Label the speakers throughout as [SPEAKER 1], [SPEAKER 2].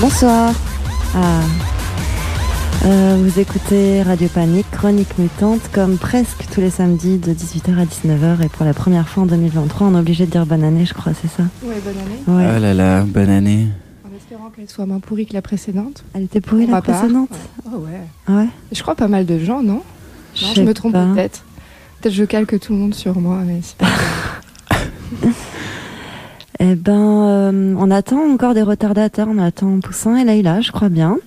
[SPEAKER 1] Bonsoir. Ah. Euh, vous écoutez Radio Panique, chronique mutante, comme presque tous les samedis de 18h à 19h. Et pour la première fois en 2023, on est obligé de dire bonne année, je crois, c'est ça?
[SPEAKER 2] Ouais, bonne année.
[SPEAKER 1] Ouais.
[SPEAKER 3] Oh là là, bonne année.
[SPEAKER 2] En espérant qu'elle soit moins pourrie que la précédente.
[SPEAKER 1] Elle était pourrie
[SPEAKER 2] Pour
[SPEAKER 1] la
[SPEAKER 2] part.
[SPEAKER 1] précédente?
[SPEAKER 2] Oh ouais.
[SPEAKER 1] Ah Ouais.
[SPEAKER 2] Je crois pas mal de gens, non? Non, je me trompe peut-être. Peut-être je calque tout le monde sur moi, mais c'est pas grave.
[SPEAKER 1] Eh ben, euh, on attend encore des retardataires. On attend Poussin et Laïla, je crois bien.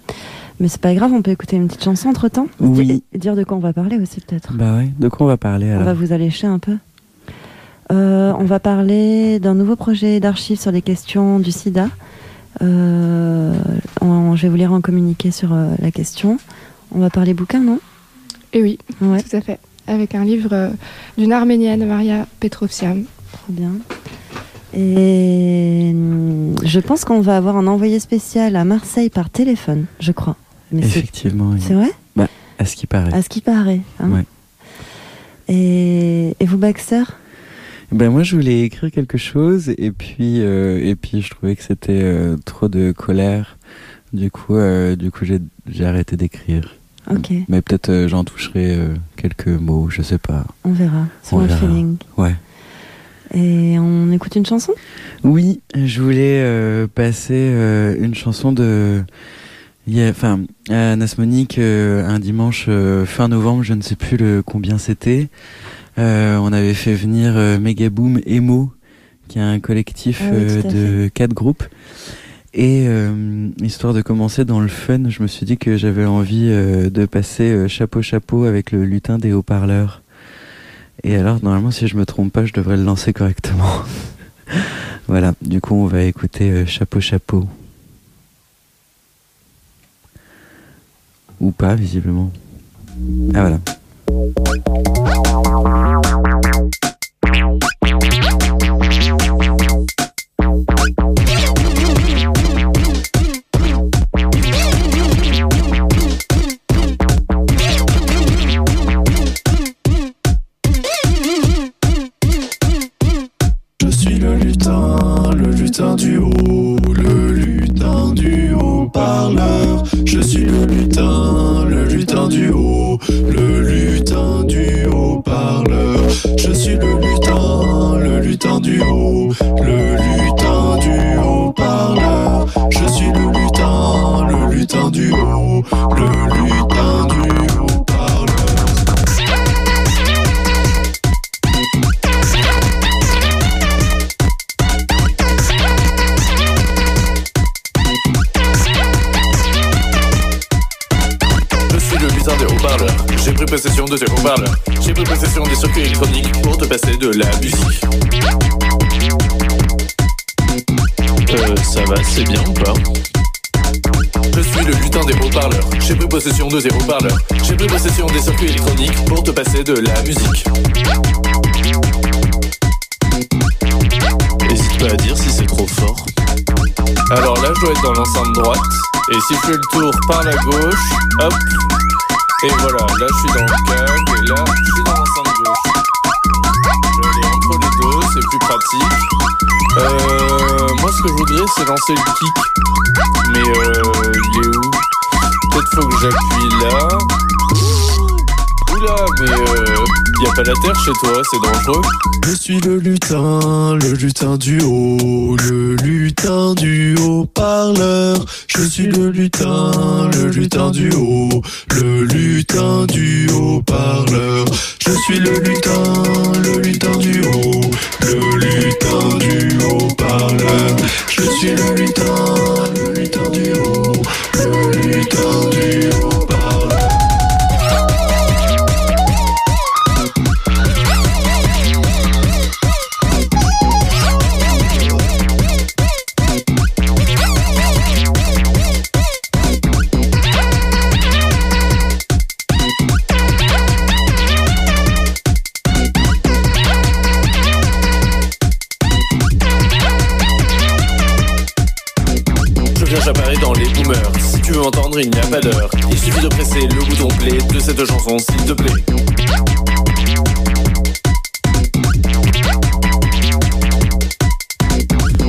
[SPEAKER 1] Mais c'est pas grave, on peut écouter une petite chanson entre temps.
[SPEAKER 3] Oui.
[SPEAKER 1] dire de quoi on va parler aussi, peut-être.
[SPEAKER 3] Bah ouais, de quoi on va parler
[SPEAKER 1] On va
[SPEAKER 3] alors
[SPEAKER 1] vous allécher un peu. Euh, on va parler d'un nouveau projet d'archives sur les questions du sida. Euh, on- je vais vous lire un communiqué sur euh, la question. On va parler bouquin, non?
[SPEAKER 2] Et oui,
[SPEAKER 1] Ouais,
[SPEAKER 2] tout à fait. Avec un livre euh, d'une arménienne, Maria Petrovsian.
[SPEAKER 1] trop bien. Et je pense qu'on va avoir un envoyé spécial à Marseille par téléphone, je crois. Mais c'est
[SPEAKER 3] Effectivement, oui.
[SPEAKER 1] c'est vrai?
[SPEAKER 3] À ce qui paraît.
[SPEAKER 1] À ce qui paraît. hein.
[SPEAKER 3] Ouais.
[SPEAKER 1] et, et vous, Baxter?
[SPEAKER 3] Ben moi je voulais écrire quelque chose et puis euh, et puis je trouvais que c'était euh, trop de colère. Du coup euh, du coup j'ai j'ai arrêté d'écrire.
[SPEAKER 1] Ok,
[SPEAKER 3] Mais peut-être euh, j'en toucherai euh, quelques mots, je sais pas.
[SPEAKER 1] on verra. Selon
[SPEAKER 3] On
[SPEAKER 1] le
[SPEAKER 3] verra.
[SPEAKER 1] feeling.
[SPEAKER 3] Ouais.
[SPEAKER 1] Et on écoute une chanson?
[SPEAKER 3] Oui, je voulais euh, passer euh, une chanson de enfin à Nasmonique euh, un dimanche fin novembre, je ne sais plus le combien c'était. On avait fait venir Megaboom Emo, qui est un collectif
[SPEAKER 1] Ah oui,
[SPEAKER 3] de quatre groupes. Et histoire de commencer dans le fun, je me suis dit que j'avais envie de passer chapeau chapeau avec le lutin des haut-parleurs. Et alors normalement si je me trompe pas, je devrais le lancer correctement. voilà, du coup on va écouter euh, chapeau chapeau. Ou pas visiblement. Ah voilà.
[SPEAKER 4] Lutin musique. Hésite pas à dire si c'est trop fort. Alors là, je dois être dans l'enceinte droite. Et si je fais le tour par la gauche, hop. Et voilà, là je suis dans le gag. Et là, je suis dans l'enceinte gauche. Je vais aller entre les deux, c'est plus pratique. Euh, moi, ce que je voudrais, c'est lancer le kick. Mais euh, il est où? Peut-être faut que j'appuie là mais euh, y a pas la terre chez toi, c'est dangereux. Je suis le lutin, le lutin du haut, le lutin du haut parleur. Je suis le lutin, le lutin du haut, le lutin du haut parleur. Je suis le lutin, le lutin du haut, le lutin du haut parleur. Je suis le lutin. S'il te plaît.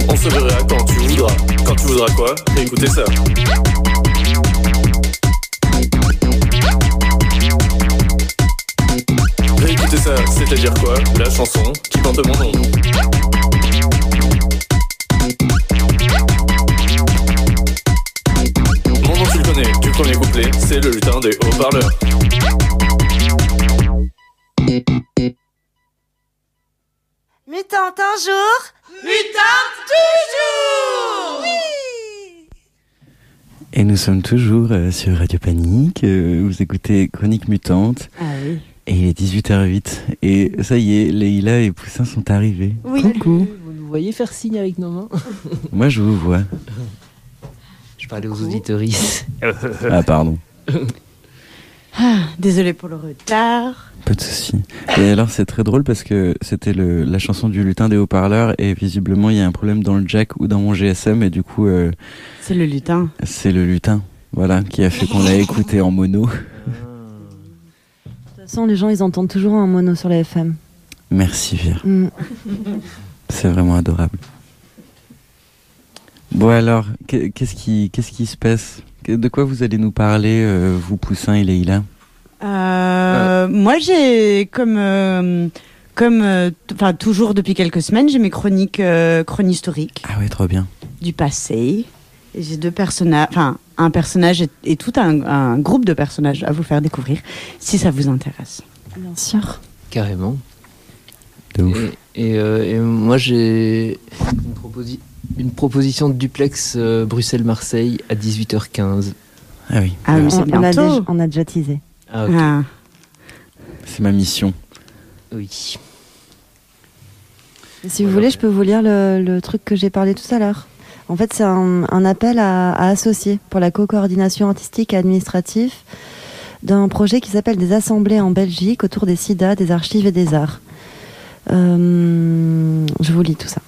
[SPEAKER 4] On se verra quand tu voudras. Quand tu voudras quoi? Écoutez ça.
[SPEAKER 5] Un jour, mutante toujours
[SPEAKER 3] Et nous sommes toujours euh, sur Radio Panique. euh, vous écoutez Chronique Mutante.
[SPEAKER 6] Ah oui.
[SPEAKER 3] Et il est 18h08. Et ça y est, Leïla et Poussin sont arrivés.
[SPEAKER 6] Oui.
[SPEAKER 3] Coucou.
[SPEAKER 7] Vous nous voyez faire signe avec nos mains
[SPEAKER 3] Moi, je vous vois.
[SPEAKER 7] Je parlais aux auditoristes.
[SPEAKER 3] Ah, pardon.
[SPEAKER 6] Ah, désolé pour le retard.
[SPEAKER 3] Pas de souci. Et alors, c'est très drôle parce que c'était le- la chanson du lutin des haut-parleurs et visiblement, il y a un problème dans le jack ou dans mon GSM et du coup, euh,
[SPEAKER 6] C'est le lutin.
[SPEAKER 3] c'est le lutin. Voilà, qui a fait qu'on l'a écouté en mono.
[SPEAKER 1] De toute façon, les gens, ils entendent toujours un mono sur la FM.
[SPEAKER 3] Merci, Vire.
[SPEAKER 1] Mm.
[SPEAKER 3] C'est vraiment adorable. Bon alors, qu'est- qu'est-ce qui, qu'est-ce qui se passe? De quoi vous allez nous parler, euh, vous Poussin et Leïla?
[SPEAKER 6] Euh, Moi, j'ai comme, euh, comme, enfin toujours depuis quelques semaines, j'ai mes chroniques, euh, chronistoriques
[SPEAKER 3] Ah ouais, trop bien.
[SPEAKER 6] du passé. J'ai deux personnages, enfin un personnage et, et tout un, un groupe de personnages à vous faire découvrir, si ça vous intéresse.
[SPEAKER 1] Bien sûr.
[SPEAKER 7] Carrément.
[SPEAKER 3] De ouf.
[SPEAKER 7] Et, et, euh, et moi, j'ai une, proposi- une proposition de duplex euh, Bruxelles-Marseille à 18h15.
[SPEAKER 3] Ah oui,
[SPEAKER 6] Ah oui,
[SPEAKER 3] Euh,
[SPEAKER 1] on, on a déjà, on a déjà teasé.
[SPEAKER 7] Ah, ok.
[SPEAKER 6] Ah.
[SPEAKER 3] c'est ma mission.
[SPEAKER 7] Oui.
[SPEAKER 1] Si vous voulez, je peux vous lire le, le truc que j'ai parlé tout à l'heure. En fait, c'est un, un appel à, à associer pour la co-coordination artistique et administrative d'un projet qui s'appelle des assemblées en Belgique autour des SIDA, des archives et des arts. Euh, je vous lis tout ça.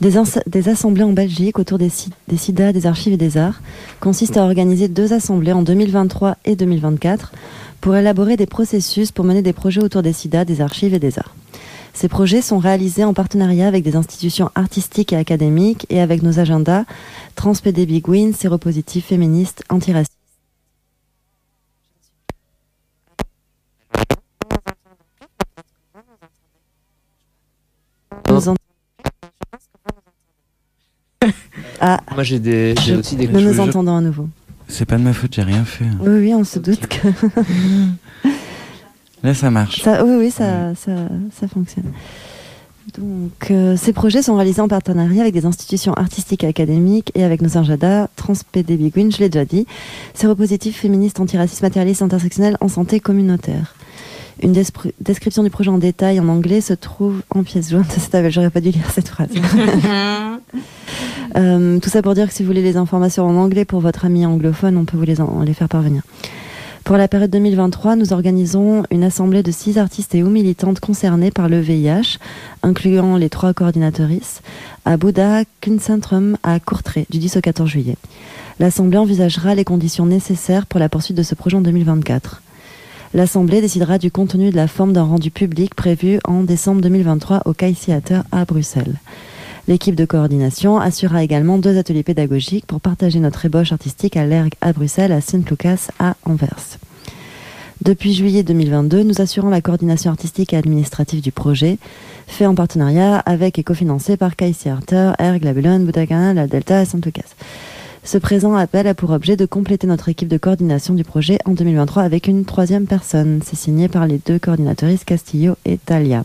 [SPEAKER 1] Des, assemblées en Belgique autour des, si- des SIDA, des archives et des arts consistent à organiser deux assemblées en 2023 et 2024 pour élaborer des processus pour mener des projets autour des SIDA, des archives et des arts. Ces projets sont réalisés en partenariat avec des institutions artistiques et académiques et avec nos agendas TransPD Big Win, séropositif, féministe, antiraciste. Nous en- Ah,
[SPEAKER 7] Moi, j'ai des, j'ai
[SPEAKER 1] Je-
[SPEAKER 7] aussi des
[SPEAKER 1] nous nous entendons à nouveau.
[SPEAKER 3] C'est pas de ma faute, j'ai rien fait.
[SPEAKER 1] Oui, oui, on se doute que
[SPEAKER 3] Là, ça marche.
[SPEAKER 1] Ça, oui, oui, ça, ça, ça fonctionne. Donc, euh, ces projets sont réalisés en partenariat avec des institutions artistiques et académiques et avec nos Injada, TransPD Big Win, je l'ai déjà dit, séropositif, féministe, antiraciste, matérialiste, intersectionnel en santé communautaire. Une description du projet en détail en anglais se trouve en pièce jointe à cette table. J'aurais pas dû lire cette phrase. Euh, tout ça pour dire que si vous voulez les informations en anglais pour votre ami anglophone, on peut vous les, en- les faire parvenir. Pour la période 2023, nous organisons une assemblée de six artistes et ou militantes concernés par le VIH, incluant les trois coordinatrices, à Bouddha Kunsentrum à Courtrai, du 10 au 14 juillet. L'assemblée envisagera les conditions nécessaires pour la poursuite de ce projet en 2024. L'assemblée décidera du contenu de la forme d'un rendu public prévu en décembre 2023 au Kai Theater à Bruxelles. L'équipe de coordination assurera également deux ateliers pédagogiques pour partager notre ébauche artistique à l'ERG à Bruxelles, à Sint-Lucas à Anvers. Depuis juillet 2022, nous assurons la coordination artistique et administrative du projet, fait en partenariat avec et cofinancé par Kai Theater, ERG, La Boutagana, La Delta et Saint-Lucas. Ce présent appel a pour objet de compléter notre équipe de coordination du projet en 2023 avec une troisième personne. C'est signé par les deux coordinatrices Castillo et Talia.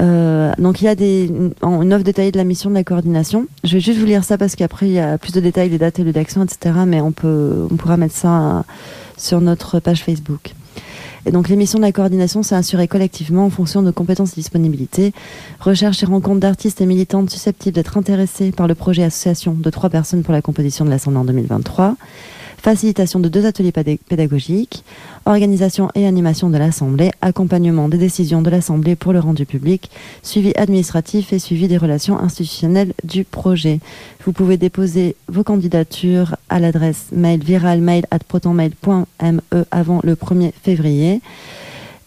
[SPEAKER 1] Euh, donc il y a des, une, offre détaillée de la mission de la coordination. Je vais juste vous lire ça parce qu'après il y a plus de détails des dates et lieux d'action, etc. Mais on peut, on pourra mettre ça euh, sur notre page Facebook. Et donc les missions de la coordination, c'est assurer collectivement en fonction de compétences et disponibilités, recherche et rencontre d'artistes et militantes susceptibles d'être intéressés par le projet association de trois personnes pour la composition de l'Assemblée en 2023, facilitation de deux ateliers pédag- pédagogiques, organisation et animation de l'Assemblée, accompagnement des décisions de l'Assemblée pour le rendu public, suivi administratif et suivi des relations institutionnelles du projet. Vous pouvez déposer vos candidatures à l'adresse mail viralmail at protonmail.me avant le 1er février.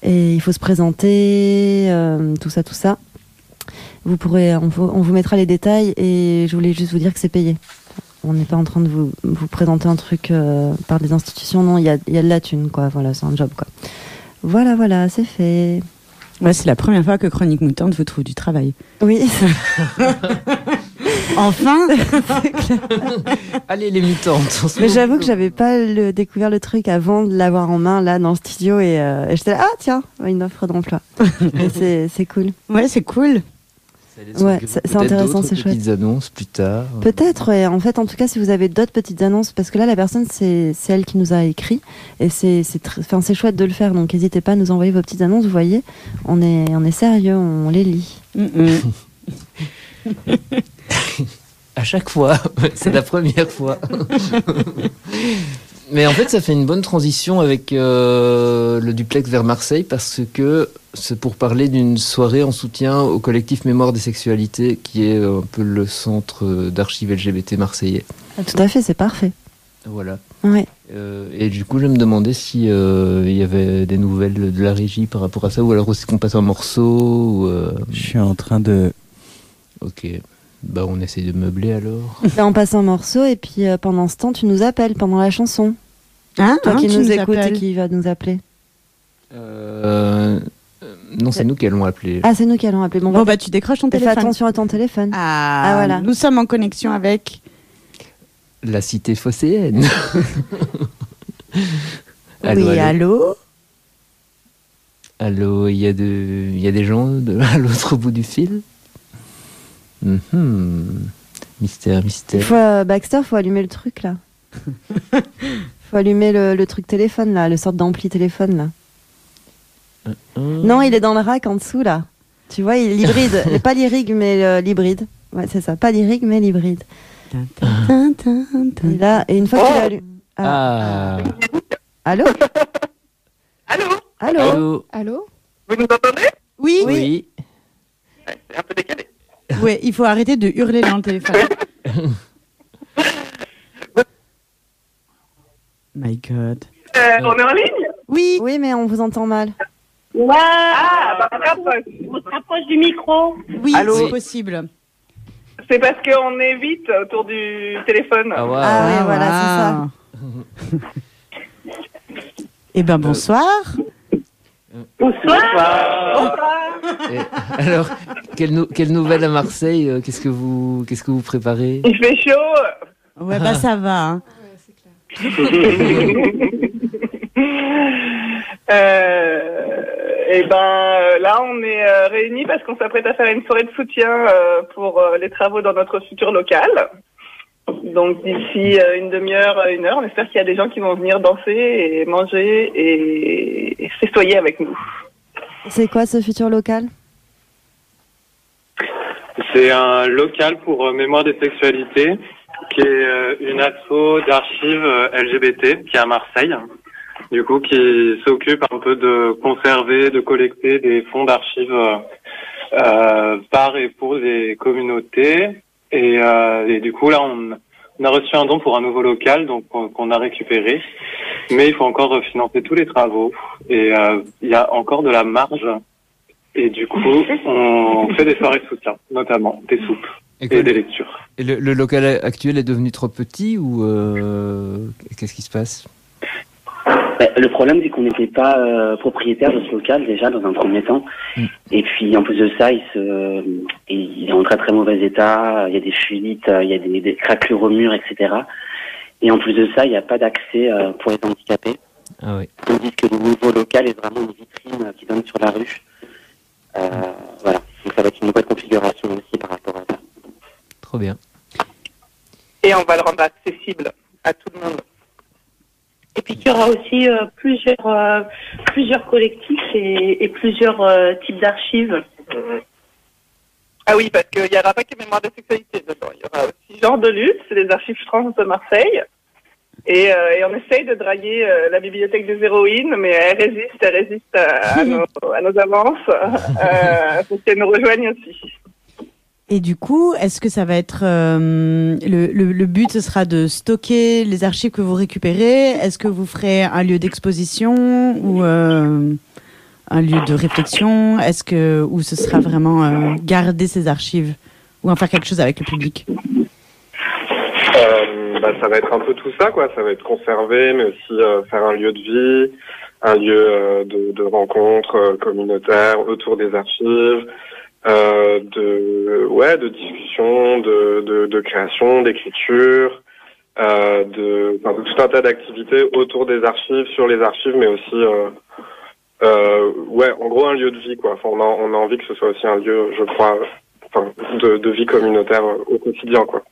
[SPEAKER 1] Et il faut se présenter, euh, tout ça, tout ça. Vous pourrez, on vous mettra les détails et je voulais juste vous dire que c'est payé. On n'est pas en train de vous, vous présenter un truc euh, par des institutions, non, il y a, il y a de la thune, quoi. Voilà, c'est un job, quoi. Voilà, voilà, c'est fait.
[SPEAKER 6] Ouais, c'est la première fois que Chronique Moutante vous trouve du travail.
[SPEAKER 1] Oui,
[SPEAKER 6] Enfin
[SPEAKER 7] Allez les mutantes.
[SPEAKER 1] mais j'avoue que j'avais pas le, découvert le truc avant de l'avoir en main, là, dans le studio, et, euh, et j'étais là, ah tiens, une offre d'emploi. Et c'est c'est cool.
[SPEAKER 6] Ouais, c'est cool.
[SPEAKER 1] Ouais, c'est- intéressant,
[SPEAKER 7] d'autres
[SPEAKER 1] c'est chouette.
[SPEAKER 7] petites annonces plus tard.
[SPEAKER 1] Peut-être, ouais. En fait, en tout cas, si vous avez d'autres petites annonces, parce que là, la personne, c'est c'est elle qui nous a écrit, et c'est c'est tr- enfin, c'est chouette de le faire, donc n'hésitez pas à nous envoyer vos petites annonces, vous voyez, on est, on est sérieux, on les lit.
[SPEAKER 6] Mm, mm.
[SPEAKER 7] À chaque fois, c'est la première fois. Mais en fait, ça fait une bonne transition avec euh, le duplex vers Marseille parce que c'est pour parler d'une soirée en soutien au collectif Mémoire des sexualités qui est un peu le centre d'archives LGBT marseillais.
[SPEAKER 1] Ah, tout à fait, c'est parfait.
[SPEAKER 7] Voilà.
[SPEAKER 1] Ouais.
[SPEAKER 7] Euh, et du coup, je me demandais si euh, il y avait des nouvelles de la régie par rapport à ça ou alors est-ce qu'on passe un morceau ou, euh,
[SPEAKER 3] Je suis en train de.
[SPEAKER 7] Ok. Bah, on essaye de meubler alors.
[SPEAKER 1] Là, on passe un morceau, et puis euh, pendant ce temps, tu nous appelles pendant la chanson.
[SPEAKER 6] Hein,
[SPEAKER 1] Toi
[SPEAKER 6] hein,
[SPEAKER 1] qui
[SPEAKER 6] tu
[SPEAKER 1] nous, écoutes et qui va nous appeler.
[SPEAKER 7] Euh, euh, non, c'est nous qui allons appeler.
[SPEAKER 1] Ah, c'est nous qui allons appeler. Bon,
[SPEAKER 6] Bon,
[SPEAKER 1] bah,
[SPEAKER 6] bah, tu décroches ton
[SPEAKER 1] fais
[SPEAKER 6] téléphone.
[SPEAKER 1] attention à ton téléphone.
[SPEAKER 6] Ah,
[SPEAKER 1] Ah, voilà.
[SPEAKER 6] Nous sommes en connexion avec.
[SPEAKER 7] La cité phocéenne.
[SPEAKER 6] oui, allô
[SPEAKER 7] Allô, il y, a de... il y a des gens de... à l'autre bout du fil? Mhm. Mystère,
[SPEAKER 1] Il
[SPEAKER 7] mystère.
[SPEAKER 1] faut, euh, Baxter, faut allumer le truc là. faut allumer le, le truc téléphone là, le sorte d'ampli téléphone là.
[SPEAKER 7] Hum.
[SPEAKER 1] Non, il est dans le rack en dessous là. Tu vois, il est l'hybride. Pas l'hybride, mais euh, l'hybride. Ouais, c'est ça. Pas l'hybride, mais l'hybride. Et là, et une fois qu'il allume.
[SPEAKER 7] Ah,
[SPEAKER 1] Allô
[SPEAKER 8] Allô
[SPEAKER 1] Allô
[SPEAKER 7] allô
[SPEAKER 2] Allô
[SPEAKER 8] Vous nous entendez?
[SPEAKER 6] Oui,
[SPEAKER 7] Oui.
[SPEAKER 8] C'est un peu décalé.
[SPEAKER 6] Ouais, il faut arrêter de hurler dans le téléphone. My God.
[SPEAKER 8] Euh, on est en ligne?
[SPEAKER 6] Oui,
[SPEAKER 1] Oui, mais on vous entend mal.
[SPEAKER 9] Ouais,
[SPEAKER 8] Ah, bah,
[SPEAKER 9] on se rapproche du micro.
[SPEAKER 6] oui,
[SPEAKER 8] Allô?
[SPEAKER 6] c'est possible.
[SPEAKER 8] C'est parce qu'on est vite autour du téléphone.
[SPEAKER 7] Ah, waouh.
[SPEAKER 1] Ah ouais, voilà,
[SPEAKER 6] c'est ça. Eh ben bonsoir.
[SPEAKER 9] Bonsoir.
[SPEAKER 7] Et alors, quelle, nou- quelle nouvelle à Marseille euh, Qu'est-ce que vous, qu'est-ce que vous préparez?
[SPEAKER 8] Il fait chaud.
[SPEAKER 6] Ouais, bah ça va. hein.
[SPEAKER 8] Euh, et ben là, on est euh, réunis parce qu'on s'apprête à faire une soirée de soutien euh, pour euh, les travaux dans notre futur local. Donc d'ici euh, une demi-heure, euh, une heure, on espère qu'il y a des gens qui vont venir danser et manger et, et festoyer avec nous.
[SPEAKER 1] C'est quoi ce futur local?
[SPEAKER 10] C'est un local pour euh, mémoire des sexualités, qui est euh, une asso d'archives LGBT qui est à Marseille. Du coup, qui s'occupe un peu de conserver, de collecter des fonds d'archives euh, par et pour les communautés. Et, euh, et du coup, là, on, on a reçu un don pour un nouveau local, donc qu'on a récupéré. Mais il faut encore financer tous les travaux. Et euh, il y a encore de la marge. Et du coup, on fait des soirées de soutien, notamment des soupes
[SPEAKER 7] Et
[SPEAKER 10] des lectures.
[SPEAKER 7] et le, le local actuel est devenu trop petit ou euh, qu'est-ce qui se passe?
[SPEAKER 11] Bah, Le problème, c'est qu'on n'était pas euh, propriétaire de ce local déjà dans un premier temps.
[SPEAKER 7] Mm.
[SPEAKER 11] Et puis en plus de ça, il, se, il est en très très mauvais état. Il y a des fuites, il y a des, des craquelures au mur, etc. Et en plus de ça, il n'y a pas d'accès euh, pour les handicapés.
[SPEAKER 7] Ah oui.
[SPEAKER 11] Tandis que le nouveau local est vraiment une vitrine euh, qui donne sur la rue. Euh, voilà. Donc ça va être une nouvelle configuration aussi par rapport à ça.
[SPEAKER 7] Trop bien.
[SPEAKER 8] Et on va le rendre accessible à tout le monde.
[SPEAKER 9] Et puis il y aura aussi euh, plusieurs, euh, plusieurs collectifs et, et plusieurs euh, types d'archives.
[SPEAKER 8] Ah oui, parce qu'il n'y aura pas que mémoire de sexualité dedans. Il y aura aussi genre de lutte, c'est les archives trans de Marseille. Et, euh, et on essaye de draguer euh, la bibliothèque des héroïnes, mais elle résiste, elle résiste à, à nos, à nos avances. Euh, faut qu'elle nous rejoigne aussi.
[SPEAKER 6] Et du coup, est-ce que ça va être euh, le, but, ce sera de stocker les archives que vous récupérez? Est-ce que vous ferez un lieu d'exposition ou euh, un lieu de réflexion? Est-ce que ou ce sera vraiment euh, garder ces archives ou en faire quelque chose avec le public?
[SPEAKER 12] Bah, ça va être un peu tout ça, quoi. Ça va être conservé, mais aussi faire un lieu de vie, un lieu de, de rencontre communautaire autour des archives, euh, de ouais, de discussion, de, de, création, d'écriture, euh, de, tout un tas d'activités autour des archives, sur les archives, mais aussi euh, ouais, en gros un lieu de vie, quoi. Enfin, on a, on a envie que ce soit aussi un lieu, je crois, enfin, de, vie communautaire au quotidien, quoi.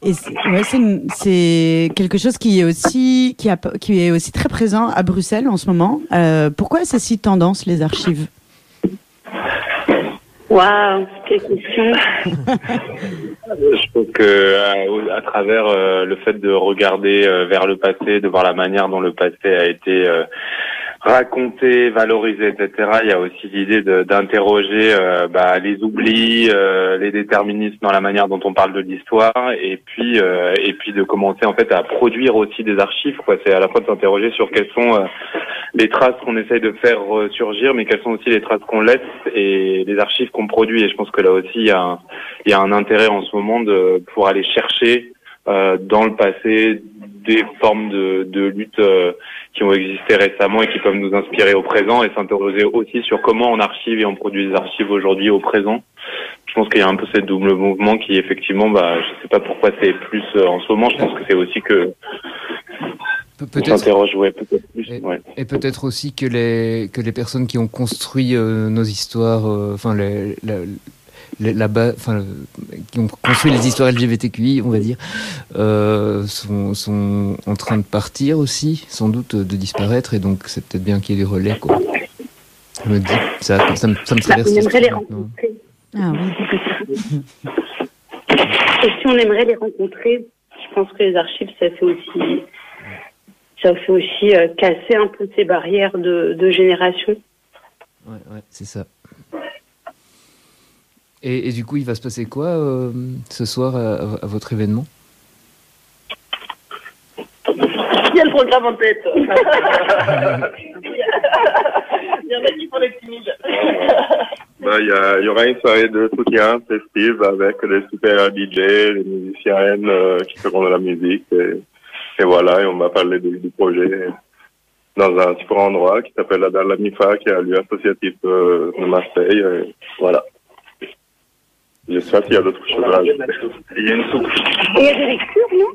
[SPEAKER 6] Et c'est ouais, quelque chose qui est aussi qui, a, qui est aussi très présent à Bruxelles en ce moment. Euh, pourquoi c'est si tendance les archives?
[SPEAKER 9] Question.
[SPEAKER 13] Je pense que euh, à travers euh, le fait de regarder euh, vers le passé, de voir la manière dont le passé a été raconté, valorisé, etc. Il y a aussi l'idée d'interroger euh, bah, les oublis, euh, les déterminismes dans la manière dont on parle de l'histoire, et puis euh, et puis de commencer en fait à produire aussi des archives. C'est à la fois de s'interroger sur quelles sont euh, les traces qu'on essaye de faire surgir, mais quelles sont aussi les traces qu'on laisse et les archives qu'on produit. Et je pense que là aussi il y a un, il y a un intérêt en ce moment de pour aller chercher euh, dans le passé des formes de, de lutte qui ont existé récemment et qui peuvent nous inspirer au présent et s'interroger aussi sur comment on archive et on produit des archives aujourd'hui au présent. Je pense qu'il y a un peu ce double mouvement qui effectivement, bah, je sais pas pourquoi c'est plus euh, en ce moment. Je pense que c'est aussi que
[SPEAKER 7] peut-être-
[SPEAKER 13] ouais, peut-être plus.
[SPEAKER 7] Et,
[SPEAKER 13] ouais.
[SPEAKER 7] et peut-être aussi que les, que les personnes qui ont construit euh, nos histoires, euh, enfin, les, la, les- la ba- enfin, le- qui ont construit les histoires LGBTQI, on va dire, euh, sont, sont en train de partir aussi, sans doute de disparaître, et donc c'est peut-être bien qu'il y ait des relais, quoi. Je me dis, ça, ça, me, ça me
[SPEAKER 9] Bah,
[SPEAKER 7] traverse
[SPEAKER 9] on aimerait les rencontrer.
[SPEAKER 6] Ah oui.
[SPEAKER 9] Et si on aimerait les rencontrer, je pense que les archives, ça fait aussi, ça fait aussi euh, casser un peu ces barrières de, de génération.
[SPEAKER 7] Ouais, ouais, c'est ça. Et, et du coup, il va se passer quoi euh, ce soir à, à votre événement?
[SPEAKER 8] Il y a le programme en tête? Il y en a qui font les timides.
[SPEAKER 12] Bah, il y, a- il y aura une soirée de soutien festive avec des super DJ, des musiciennes euh, qui feront de la musique. Et, et voilà, et on va parler du, du projet dans un super endroit qui s'appelle la Dalle Mifa, qui est un lieu associatif de, de Marseille. Et voilà. J'espère qu'il y a d'autres choses à ajouter. Il y a une soupe.
[SPEAKER 9] Il y a des lectures, non?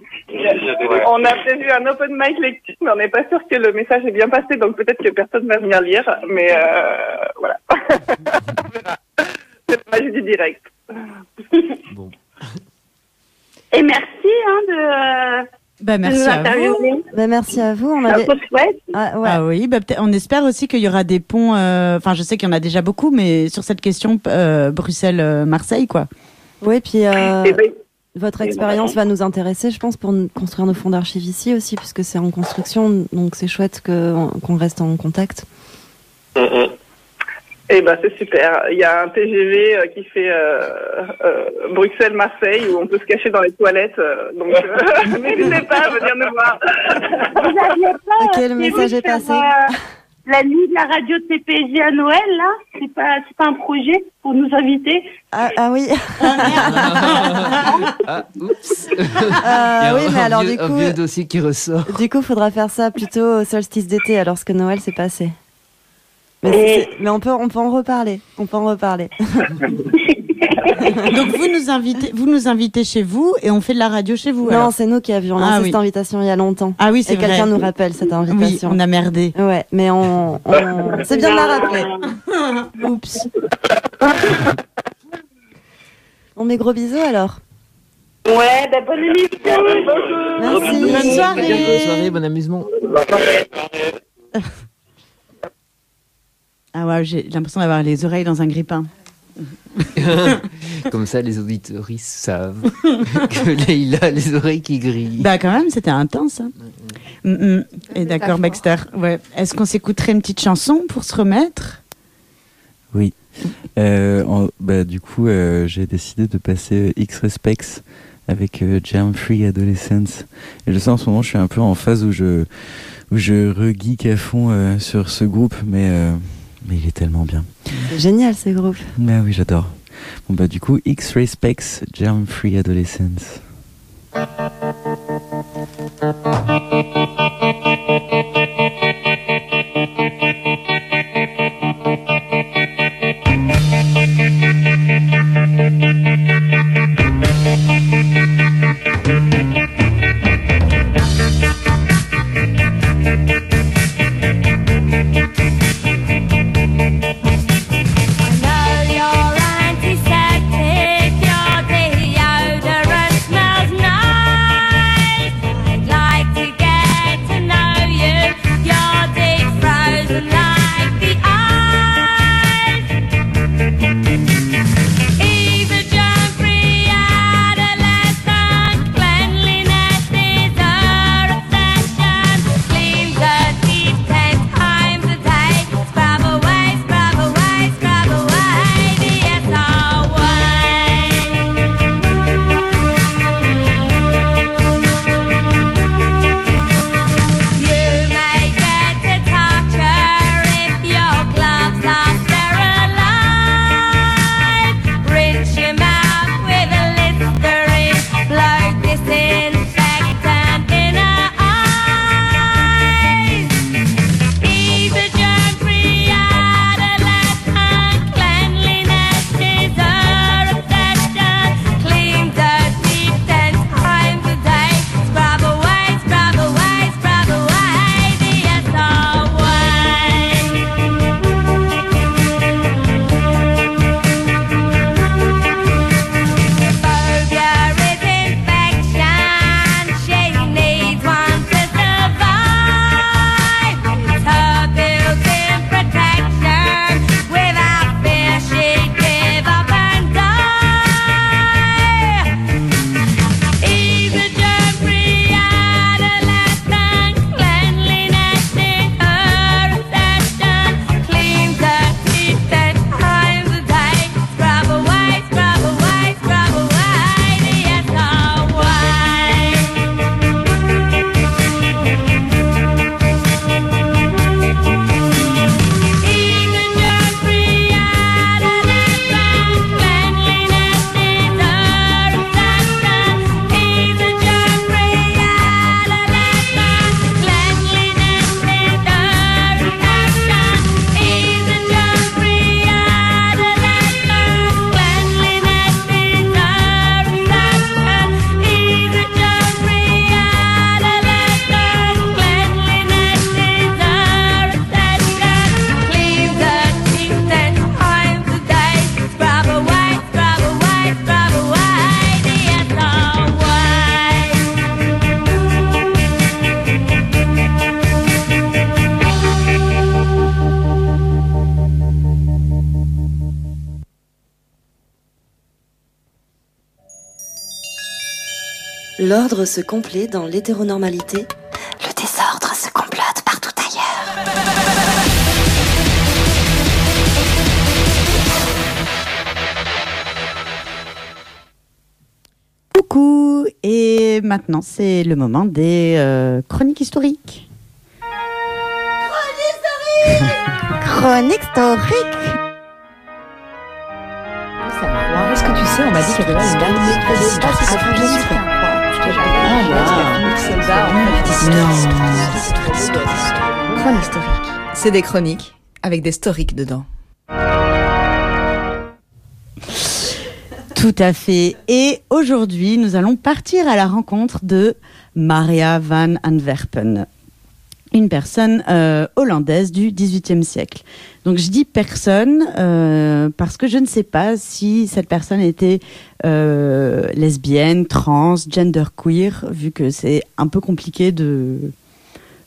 [SPEAKER 8] On a prévu un open mic lecture, mais on n'est pas sûr que le message est bien passé, donc peut-être que personne va venir lire. Mais euh, voilà. C'est la magie du direct.
[SPEAKER 9] Et merci hein, de, euh,
[SPEAKER 6] Bah, merci à vous.
[SPEAKER 1] Bah, merci à vous. On
[SPEAKER 9] un
[SPEAKER 1] avait... Ah, ouais.
[SPEAKER 6] Ah oui, bah, peut-être- on espère aussi qu'il y aura des ponts. euh, Enfin, je sais qu'il y en a déjà beaucoup, mais sur cette question euh, Bruxelles-Marseille, quoi.
[SPEAKER 1] Oui, puis euh,
[SPEAKER 8] Eh ben,
[SPEAKER 1] votre expérience va nous intéresser, je pense, pour construire nos fonds d'archives ici aussi, puisque c'est en construction, donc c'est chouette que- qu'on reste en contact.
[SPEAKER 8] Eh ben c'est super. Il y a un TGV euh, qui fait euh, euh, Bruxelles-Marseille où on peut se cacher dans les toilettes. euh, donc euh, n'hésitez pas à venir nous voir.
[SPEAKER 9] Vous aviez pas prévu
[SPEAKER 1] message est passé.
[SPEAKER 9] euh, la nuit de la radio de CPJ à Noël, là? C'est pas, c'est pas un projet pour nous inviter?
[SPEAKER 1] Ah, ah oui.
[SPEAKER 7] Ah, oups
[SPEAKER 1] Ah
[SPEAKER 7] a
[SPEAKER 1] oui, mais alors
[SPEAKER 7] vieux-
[SPEAKER 1] du coup,
[SPEAKER 7] Un vieux dossier qui ressort.
[SPEAKER 1] du coup, faudra faire ça plutôt au solstice d'été, alors que Noël s'est passé. Mais,
[SPEAKER 9] Et-
[SPEAKER 1] c'est- mais on peut, on peut en reparler. On peut en reparler.
[SPEAKER 6] Donc vous nous invitez, vous nous invitez chez vous et on fait de la radio chez vous.
[SPEAKER 1] non, c'est nous qui avions
[SPEAKER 6] Ah
[SPEAKER 1] lancé
[SPEAKER 6] oui.
[SPEAKER 1] cette invitation il y a longtemps.
[SPEAKER 6] Ah oui, c'est
[SPEAKER 1] Et
[SPEAKER 6] vrai.
[SPEAKER 1] quelqu'un nous rappelle cette
[SPEAKER 6] Oui,
[SPEAKER 1] invitation.
[SPEAKER 6] on a merdé.
[SPEAKER 1] Ouais, mais on, on- c'est bien de la rappeler.
[SPEAKER 6] Oups.
[SPEAKER 1] On met gros bisous alors.
[SPEAKER 9] Ouais, bah, bonne émission
[SPEAKER 1] Merci.
[SPEAKER 6] Bonne soirée.
[SPEAKER 7] Bonne soirée, bon amusement.
[SPEAKER 6] Ah ouais, j'ai l'impression d'avoir les oreilles dans un grippin.
[SPEAKER 7] Comme ça, les auditoristes savent que Leïla a les oreilles qui grillent.
[SPEAKER 6] Bah quand même, c'était intense. hein. Mm, mm. Et d'accord. Baxter. Ouais. Est-ce qu'on s'écouterait une petite chanson pour se remettre?
[SPEAKER 14] Oui. Euh, en- bah, du coup, euh, j'ai décidé de passer X Respects avec euh, Germ Free Adolescence. Et je sais en ce moment, je suis un peu en phase où je, où je re-geek à fond euh, sur ce groupe, mais, euh, mais il est tellement bien.
[SPEAKER 3] C'est génial ces groupes.
[SPEAKER 14] Ah oui, j'adore. Bon, bah, du coup, X Respects Germ Free Adolescence.
[SPEAKER 1] L'ordre se complaît dans l'hétéronormalité. Le désordre se complote partout ailleurs.
[SPEAKER 6] Coucou Et maintenant, c'est le moment des euh, chroniques historiques.
[SPEAKER 3] Chronique historique.
[SPEAKER 15] Est-ce que tu sais, on m'a dit qu'il y avait une date Historique. C'est des chroniques avec des historiques dedans.
[SPEAKER 6] Tout à fait. Et aujourd'hui, nous allons partir à la rencontre de Maria van Antwerpen, une personne euh, hollandaise du XVIIIe siècle. Donc je dis personne euh, parce que je ne sais pas si cette personne était euh, lesbienne, trans, genderqueer, vu que c'est un peu compliqué de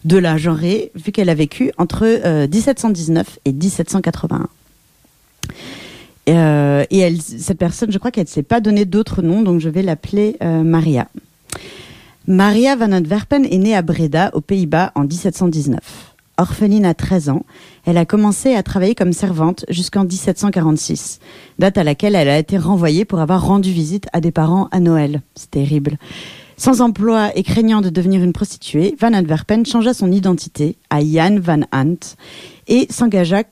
[SPEAKER 6] de la genrer, vu qu'elle a vécu entre euh, 1719 et 1781. Euh, et cette personne, je crois qu'elle ne s'est pas donné d'autre nom, donc je vais l'appeler Maria. Maria van Antwerpen est née à Breda, aux Pays-Bas, en 1719. Orpheline à 13 ans, elle a commencé à travailler comme servante jusqu'en 1746, date à laquelle elle a été renvoyée pour avoir rendu visite à des parents à Noël. C'est terrible. Sans emploi et craignant de devenir une prostituée, Van Antwerpen changea son identité à Jan van Ant et s'engagea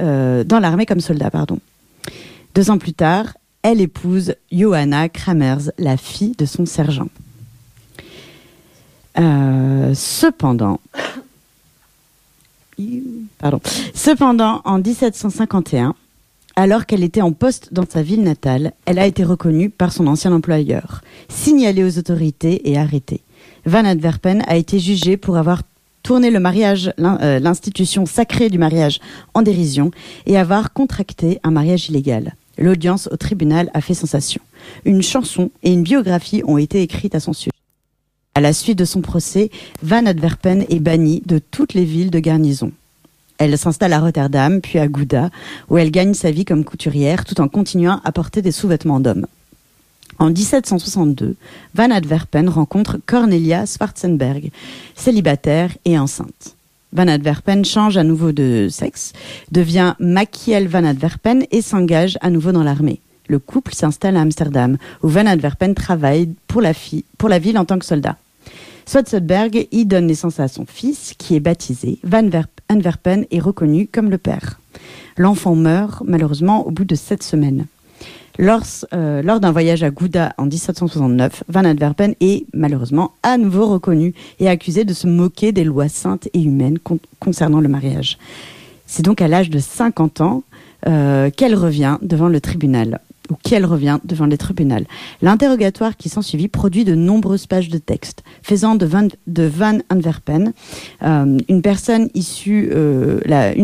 [SPEAKER 6] euh, dans l'armée comme soldat. Deux ans plus tard, elle épouse Johanna Kramers, la fille de son sergent. Euh, cependant, en 1751, alors qu'elle était en poste dans sa ville natale, elle a été reconnue par son ancien employeur, signalée aux autorités et arrêtée. Van Antwerpen a été jugée pour avoir tourné le mariage, euh, l'institution sacrée du mariage, en dérision et avoir contracté un mariage illégal. L'audience au tribunal a fait sensation. Une chanson et une biographie ont été écrites à son sujet. À la suite de son procès, Van Antwerpen est bannie de toutes les villes de garnison. Elle s'installe à Rotterdam, puis à Gouda, où elle gagne sa vie comme couturière tout en continuant à porter des sous-vêtements d'hommes. En 1762, Van Antwerpen rencontre Cornelia Schwarzenberg, célibataire et enceinte. Van Antwerpen change à nouveau de sexe, devient Machiel Van Antwerpen et s'engage à nouveau dans l'armée. Le couple s'installe à Amsterdam, où Van Antwerpen travaille pour la ville en tant que soldat. Schwarzenberg y donne naissance à son fils, qui est baptisé. Van Ver- Antwerpen est reconnu comme le père. L'enfant meurt, malheureusement, au bout de sept semaines. Lors, euh, d'un voyage à Gouda en 1769, Van Antwerpen est malheureusement à nouveau reconnu et accusé de se moquer des lois saintes et humaines con- concernant le mariage. C'est donc à l'âge de 50 ans euh, qu'elle revient devant le tribunal ou qu'elle revient devant les tribunaux. L'interrogatoire qui s'ensuivit produit de nombreuses pages de texte, faisant de Van, Van Antwerpen euh, euh, une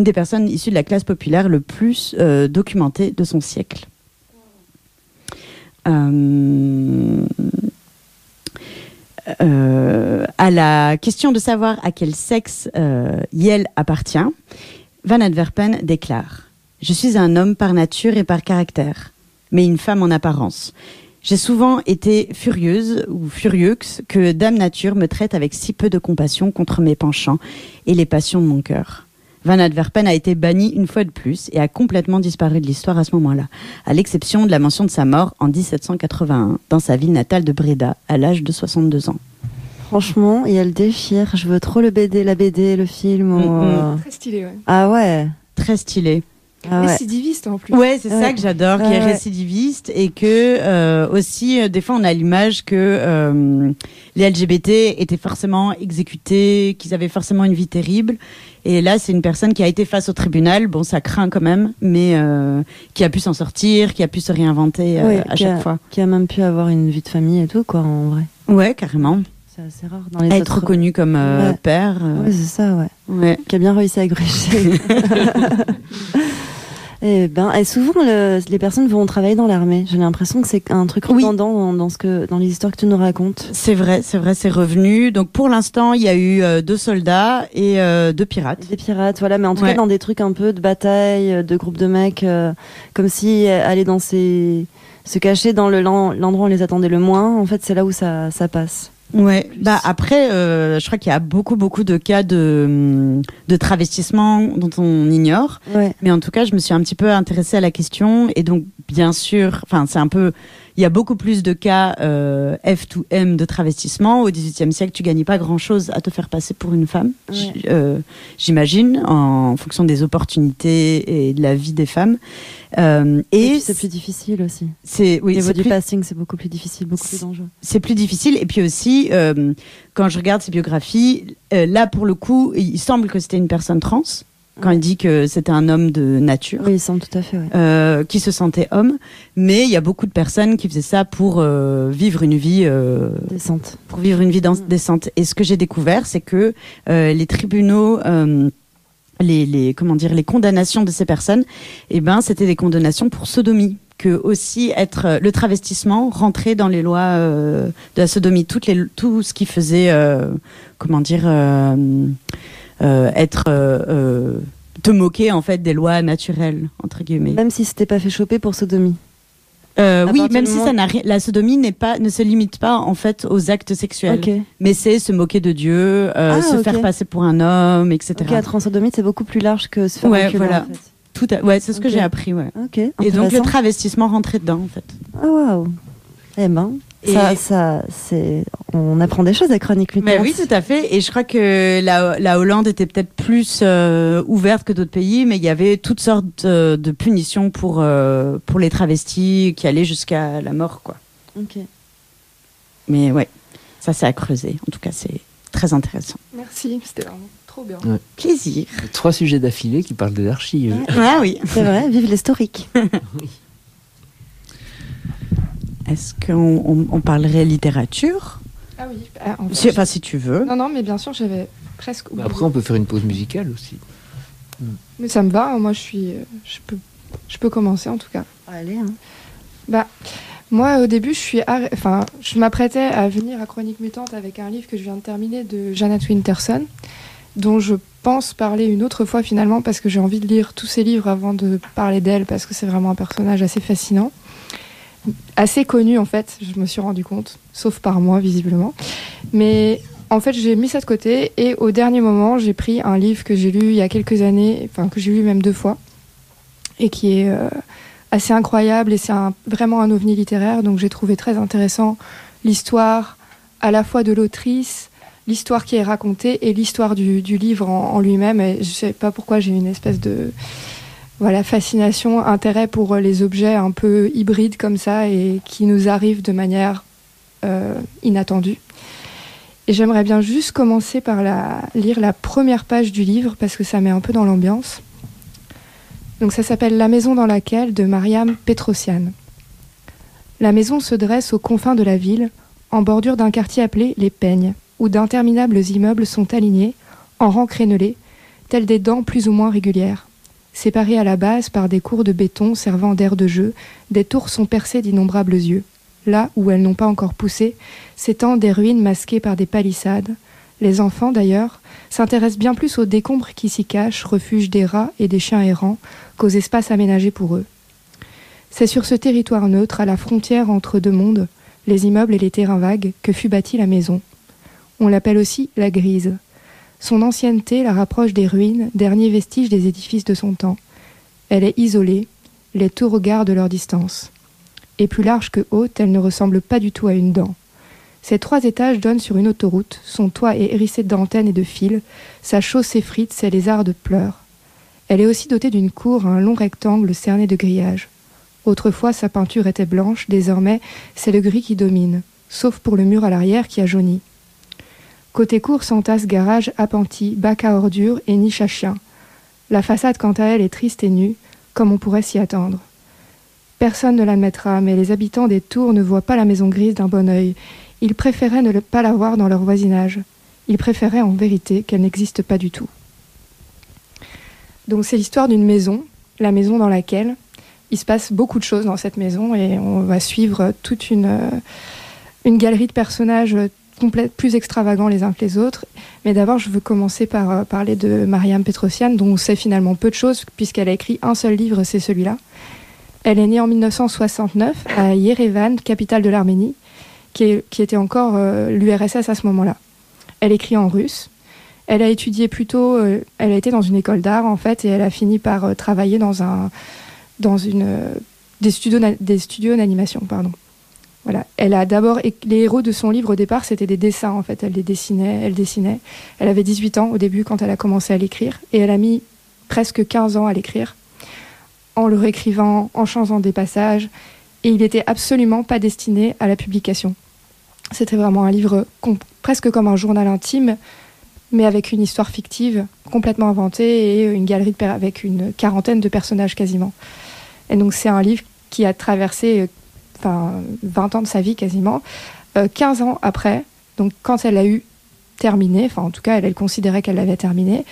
[SPEAKER 6] des personnes issues de la classe populaire le plus euh, documentée de son siècle. À la question de savoir à quel sexe Yel appartient, Van Antwerpen déclare Je suis un homme par nature et par caractère, mais une femme en apparence. J'ai souvent été furieuse ou furieux que Dame Nature me traite avec si peu de compassion contre mes penchants et les passions de mon cœur. Van Antwerpen a été banni une fois de plus et a complètement disparu de l'histoire à ce moment-là, à l'exception de la mention de sa mort en 1781 dans sa ville natale de Breda à l'âge de 62 ans.
[SPEAKER 1] Franchement, il y a le déchire. Je veux trop le BD, la BD, le film. ou,
[SPEAKER 6] Mm,
[SPEAKER 1] euh,
[SPEAKER 2] Très stylé, ouais.
[SPEAKER 1] Ah ouais.
[SPEAKER 6] Très stylé.
[SPEAKER 1] Ah ouais.
[SPEAKER 2] Récidiviste en plus.
[SPEAKER 6] Ouais, c'est ça
[SPEAKER 1] Ouais.
[SPEAKER 6] que j'adore, qui
[SPEAKER 1] Ouais,
[SPEAKER 6] est récidiviste et que euh, aussi euh, des fois on a l'image que euh, les LGBT étaient forcément exécutés, qu'ils avaient forcément une vie terrible. Et là, c'est une personne qui a été face au tribunal. Bon, ça craint quand même, mais euh, qui a pu s'en sortir, qui a pu se réinventer euh,
[SPEAKER 1] Ouais,
[SPEAKER 6] à
[SPEAKER 1] qui
[SPEAKER 6] chaque
[SPEAKER 1] a-
[SPEAKER 6] fois.
[SPEAKER 1] Qui a même pu avoir une vie de famille et tout, quoi, en vrai.
[SPEAKER 6] Ouais, carrément.
[SPEAKER 1] C'est assez rare dans les
[SPEAKER 6] Être
[SPEAKER 1] autres-
[SPEAKER 6] reconnu comme euh,
[SPEAKER 1] Ouais.
[SPEAKER 6] père. euh,
[SPEAKER 1] Ouais, c'est ça, ouais.
[SPEAKER 6] Ouais.
[SPEAKER 1] Qui a bien réussi à gruger. Et ben, et souvent le- les personnes vont travailler dans l'armée. J'ai l'impression que c'est un truc redondant dans, dans ce que, dans les histoires que tu nous racontes.
[SPEAKER 6] C'est vrai, c'est vrai, c'est revenu. Donc pour l'instant, il y a eu euh, deux soldats et euh, deux pirates.
[SPEAKER 1] Des pirates, voilà, mais en tout
[SPEAKER 6] Ouais.
[SPEAKER 1] cas dans des trucs un peu de bataille, de groupes de mecs, euh, comme si euh, aller dans ces, se cacher dans le l'en- l'endroit où on les attendait le moins, en fait, c'est là où ça, ça passe.
[SPEAKER 6] Ouais. Bah après, euh, je crois qu'il y a beaucoup beaucoup de cas de hum, de travestissement dont on ignore.
[SPEAKER 1] Ouais.
[SPEAKER 6] Mais en tout cas, je me suis un petit peu intéressée à la question et donc bien sûr, enfin c'est un peu, il y a beaucoup plus de cas euh, F2M de travestissement. Au XVIIIe siècle, tu gagnais pas grand chose à te faire passer pour une femme,
[SPEAKER 1] Ouais.
[SPEAKER 6] euh, j'imagine, en fonction des opportunités et de la vie des femmes. Euh,
[SPEAKER 1] Et, c'est plus difficile aussi.
[SPEAKER 6] c'est oui,
[SPEAKER 1] Au niveau du
[SPEAKER 6] plus-
[SPEAKER 1] passing, c'est beaucoup plus difficile, beaucoup plus dangereux.
[SPEAKER 6] c'est plus difficile. Et puis aussi, quand je regarde ses biographies, là pour le coup, il semble que c'était une personne trans. Quand il dit que c'était un homme de nature.
[SPEAKER 1] Oui, il semble tout à fait, ouais.
[SPEAKER 6] euh, qui se sentait homme, mais il y a beaucoup de personnes qui faisaient ça pour euh, vivre une vie euh,
[SPEAKER 1] Décente.
[SPEAKER 6] pour vivre une vie dans- décente. Et ce que j'ai découvert, c'est que euh, les tribunaux, euh, les, les comment dire, les condamnations de ces personnes, eh ben, c'était des condamnations pour sodomie. Que aussi être euh, le travestissement rentrait dans les lois euh, de la sodomie, toutes les, tout ce qui faisait, euh, comment dire, euh, être euh, euh, te moquer en fait des lois naturelles entre guillemets.
[SPEAKER 1] Même si c'était pas fait choper pour sodomie.
[SPEAKER 6] Euh, oui, même si ça n'a rien, la sodomie n'est pas, ne se limite pas en fait aux actes sexuels, mais c'est se moquer de Dieu, euh,
[SPEAKER 1] Ah,
[SPEAKER 6] se faire passer pour un homme, etc.
[SPEAKER 1] Ok, la transsodomie, c'est beaucoup plus large que se faire
[SPEAKER 6] Ouais,
[SPEAKER 1] enculer,
[SPEAKER 6] voilà.
[SPEAKER 1] en fait.
[SPEAKER 6] Tout à- ouais, c'est ce que j'ai appris, ouais. Et donc le travestissement rentrait dedans en fait.
[SPEAKER 1] Ah waouh. Eh ben,
[SPEAKER 6] Et-
[SPEAKER 1] ça, ça, c'est, on apprend des choses à Chronique Mutante.
[SPEAKER 6] Mais oui, tout à fait. Et je crois que la, la Hollande était peut-être plus euh, ouverte que d'autres pays, mais il y avait toutes sortes euh, de punitions pour, euh, pour les travestis qui allaient jusqu'à la mort, quoi.
[SPEAKER 1] Ok.
[SPEAKER 6] Mais ouais, ça c'est à creuser. En tout cas, c'est très intéressant.
[SPEAKER 2] Merci, c'était vraiment trop bien.
[SPEAKER 7] Ouais.
[SPEAKER 6] Plaisir.
[SPEAKER 7] Trois sujets d'affilée qui parlent des archives.
[SPEAKER 6] Ah oui.
[SPEAKER 1] C'est vrai, vive l'historique.
[SPEAKER 6] Est-ce qu'on on, on parlerait littérature?
[SPEAKER 2] Ah oui. ah, en fait,
[SPEAKER 6] Si- Enfin, si tu veux.
[SPEAKER 2] Non, non, mais bien sûr, j'avais presque oublié.
[SPEAKER 7] Bah, Après, on peut faire une pause musicale aussi.
[SPEAKER 2] Mais ça me va, hein, moi je suis. euh, Je peux, je peux commencer en tout cas.
[SPEAKER 1] Allez. hein.
[SPEAKER 2] Bah, moi au début, je suis. arr- Enfin, je m'apprêtais à venir à Chronique Mutante avec un livre que je viens de terminer de Janet Winterson, dont je pense parler une autre fois finalement parce que j'ai envie de lire tous ces livres avant de parler d'elle parce que c'est vraiment un personnage assez fascinant. Assez connu en fait, je me suis rendu compte, sauf par moi visiblement. Mais en fait, j'ai mis ça de côté et au dernier moment, j'ai pris un livre que j'ai lu il y a quelques années, enfin que j'ai lu même deux fois, et qui est euh, assez incroyable et c'est vraiment un ovni littéraire. Donc j'ai trouvé très intéressant l'histoire à la fois de l'autrice, l'histoire qui est racontée et l'histoire du, livre en, en lui-même. Et je sais pas pourquoi j'ai une espèce de voilà fascination, intérêt pour les objets un peu hybrides comme ça et qui nous arrivent de manière euh, inattendue. Et j'aimerais bien juste commencer par lire la première page du livre parce que ça met un peu dans l'ambiance. Donc ça s'appelle La maison dans laquelle de Mariam Petrosian. La maison se dresse aux confins de la ville, en bordure d'un quartier appelé Les Peignes, où d'interminables immeubles sont alignés, en rangs crénelés, tels des dents plus ou moins régulières. Séparés à la base par des cours de béton servant d'air de jeu, des tours sont percées d'innombrables yeux. Là où elles n'ont pas encore poussé, s'étendent des ruines masquées par des palissades. Les enfants, d'ailleurs, s'intéressent bien plus aux décombres qui s'y cachent, refuge des rats et des chiens errants, qu'aux espaces aménagés pour eux. C'est sur ce territoire neutre, à la frontière entre deux mondes, les immeubles et les terrains vagues, que fut bâtie la maison. On l'appelle aussi la grise. Son ancienneté la rapproche des ruines, derniers vestiges des édifices de son temps. Elle est isolée, les tours gardent leur distance. Et plus large que haute, elle ne ressemble pas du tout à une dent. Ses trois étages donnent sur une autoroute, son toit est hérissé d'antennes et de fils, sa chaussée frite, ses lézardes pleurent. Elle est aussi dotée d'une cour, un long rectangle cerné de grillages. Autrefois, sa peinture était blanche, désormais, c'est le gris qui domine, sauf pour le mur à l'arrière qui a jauni. Côté cour s'entassent garage appentis, bac à ordures et niche à chiens. La façade, quant à elle, est triste et nue, comme on pourrait s'y attendre. Personne ne l'admettra, mais les habitants des tours ne voient pas la maison grise d'un bon œil. Ils préféraient ne pas la voir dans leur voisinage. Ils préféraient en vérité qu'elle n'existe pas du tout. Donc c'est l'histoire d'une maison, la maison dans laquelle il se passe beaucoup de choses dans cette maison et on va suivre toute une, euh, galerie de personnages plus extravagants les uns que les autres. Mais d'abord, je veux commencer par euh, parler de Mariam Petrosian, dont on sait finalement peu de choses, puisqu'elle a écrit un seul livre, c'est celui-là. Elle est née en 1969 à Yerevan, capitale de l'Arménie, qui, était encore euh, l'URSS à ce moment-là. Elle écrit en russe. Elle a étudié plutôt, euh, elle a été dans une école d'art en fait, et elle a fini par travailler dans un, dans une, des studios, des studios d'animation, pardon. Voilà. Elle a d'abord, les héros de son livre au départ, c'était des dessins en fait. Elle les dessinait, elle dessinait. Elle avait 18 ans au début quand elle a commencé à l'écrire, et elle a mis presque 15 ans à l'écrire, en le réécrivant, en changeant des passages, et il était absolument pas destiné à la publication. C'était vraiment un livre presque comme un journal intime, mais avec une histoire fictive complètement inventée et une galerie de avec une quarantaine de personnages quasiment. Et donc c'est un livre qui a traversé euh, enfin, 20 ans de sa vie quasiment. Euh, 15 ans après, donc quand elle a eu terminé, enfin en tout cas elle, considérait qu'elle l'avait terminé,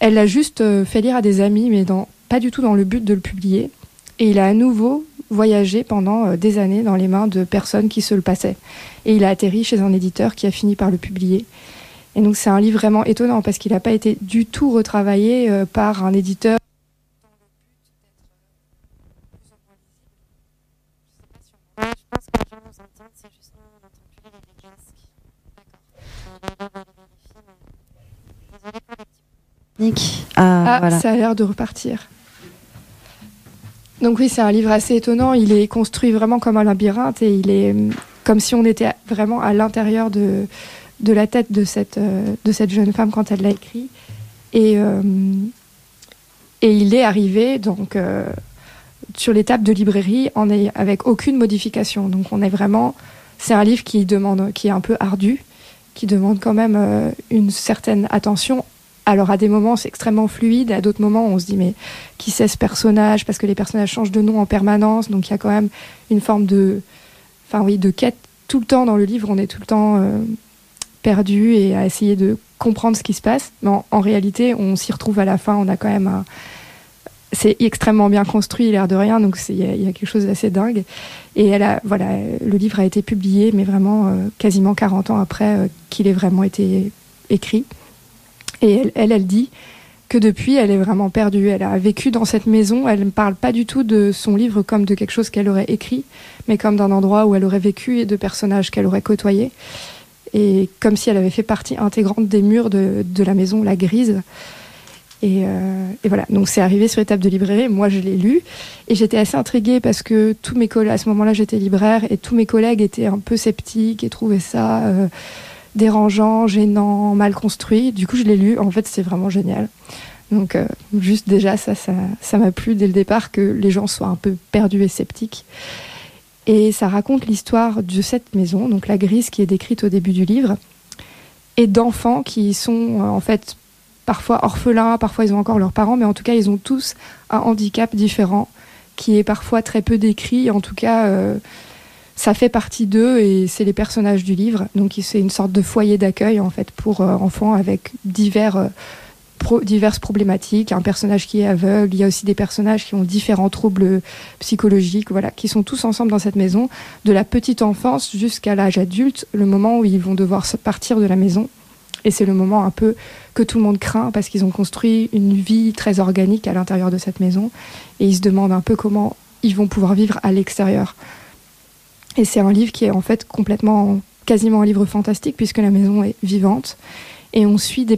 [SPEAKER 2] elle l'a juste euh, fait lire à des amis, mais pas du tout dans le but de le publier. Et il a à nouveau voyagé pendant euh, des années dans les mains de personnes qui se le passaient. Et il a atterri chez un éditeur qui a fini par le publier. Et donc c'est un livre vraiment étonnant parce qu'il n'a pas été du tout retravaillé euh, par un éditeur.
[SPEAKER 1] Ah,
[SPEAKER 2] Ah,
[SPEAKER 1] voilà.
[SPEAKER 2] ça a l'air de repartir. Donc oui, c'est un livre assez étonnant. Il est construit vraiment comme un labyrinthe et il est hum, comme si on était vraiment à l'intérieur de, de la tête de cette, euh, de cette jeune femme quand elle l'a écrit. Et, euh, et il est arrivé donc euh, sur l'étape de librairie en ay- avec aucune modification. Donc on est vraiment, c'est un livre qui demande, qui est un peu ardu, qui demande quand même euh, une certaine attention. Alors à des moments c'est extrêmement fluide, à d'autres moments on se dit mais qui c'est ce personnage? Parce que les personnages changent de nom en permanence, donc il y a quand même une forme de, enfin de quête tout le temps dans le livre. On est tout le temps euh, perdu et à essayer de comprendre ce qui se passe. Mais en, réalité, on s'y retrouve à la fin. On a quand même un... C'est extrêmement bien construit, l'air de rien, donc c'est- il y, a- il y a quelque chose d'assez dingue. Et elle a, voilà, le livre a été publié, mais vraiment euh, quasiment 40 ans après euh, qu'il ait vraiment été écrit. Et elle, elle, dit que depuis, elle est vraiment perdue. Elle a vécu dans cette maison. Elle ne parle pas du tout de son livre comme de quelque chose qu'elle aurait écrit, mais comme d'un endroit où elle aurait vécu et de personnages qu'elle aurait côtoyés. Et comme si elle avait fait partie intégrante des murs de, la maison, la grise. Et, euh, et voilà, donc c'est arrivé sur l'étape de librairie. Moi, je l'ai lu et j'étais assez intriguée parce que tous mes collègues, à ce moment-là, j'étais libraire et tous mes collègues étaient un peu sceptiques et trouvaient ça euh, dérangeant, gênant, mal construit. Du coup, je l'ai lu. En fait, c'est vraiment génial. Donc, euh, juste déjà, ça, ça, ça m'a plu dès le départ que les gens soient un peu perdus et sceptiques. Et ça raconte l'histoire de cette maison, donc la grise qui est décrite au début du livre, et d'enfants qui sont euh, en fait parfois orphelins, parfois ils ont encore leurs parents, mais en tout cas ils ont tous un handicap différent qui est parfois très peu décrit. En tout cas, euh, ça fait partie d'eux et c'est les personnages du livre. Donc c'est une sorte de foyer d'accueil en fait pour euh, enfants avec divers euh, pro- diverses problématiques. Un personnage qui est aveugle, il y a aussi des personnages qui ont différents troubles psychologiques, voilà, qui sont tous ensemble dans cette maison, de la petite enfance jusqu'à l'âge adulte, le moment où ils vont devoir partir de la maison. Et c'est le moment un peu que tout le monde craint parce qu'ils ont construit une vie très organique à l'intérieur de cette maison et ils se demandent un peu comment ils vont pouvoir vivre à l'extérieur. Et c'est un livre qui est en fait complètement, quasiment un livre fantastique puisque la maison est vivante. Et on suit des,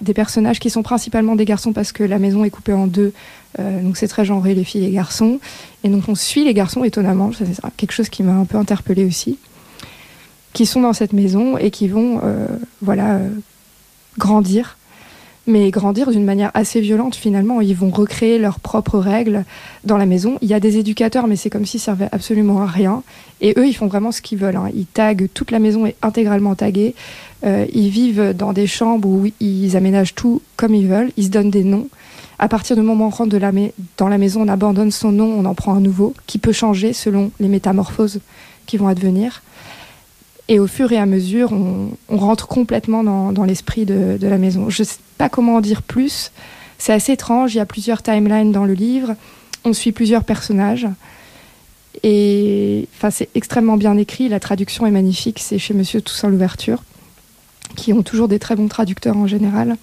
[SPEAKER 2] des personnages qui sont principalement des garçons parce que la maison est coupée en deux. Euh, donc c'est très genré, les filles et les garçons. Et donc on suit les garçons étonnamment. C'est quelque chose qui m'a un peu interpellée aussi. Qui sont dans cette maison et qui vont euh, voilà, euh, grandir. Mais grandir d'une manière assez violente finalement. Ils vont recréer leurs propres règles dans la maison. Il y a des éducateurs, mais c'est comme s'ils servaient absolument à rien. Et eux, ils font vraiment ce qu'ils veulent. hein. Ils taguent, toute la maison est intégralement taguée. Euh, ils vivent dans des chambres où ils aménagent tout comme ils veulent. Ils se donnent des noms. À partir du moment où on rentre dans la maison, on abandonne son nom, on en prend un nouveau qui peut changer selon les métamorphoses qui vont advenir. Et au fur et à mesure, on, rentre complètement dans, l'esprit de, la maison. Je ne sais pas comment en dire plus. C'est assez étrange. Il y a plusieurs timelines dans le livre. On suit plusieurs personnages. Et c'est extrêmement bien écrit. La traduction est magnifique. C'est chez Monsieur Toussaint Louverture, qui ont toujours des très bons traducteurs en général.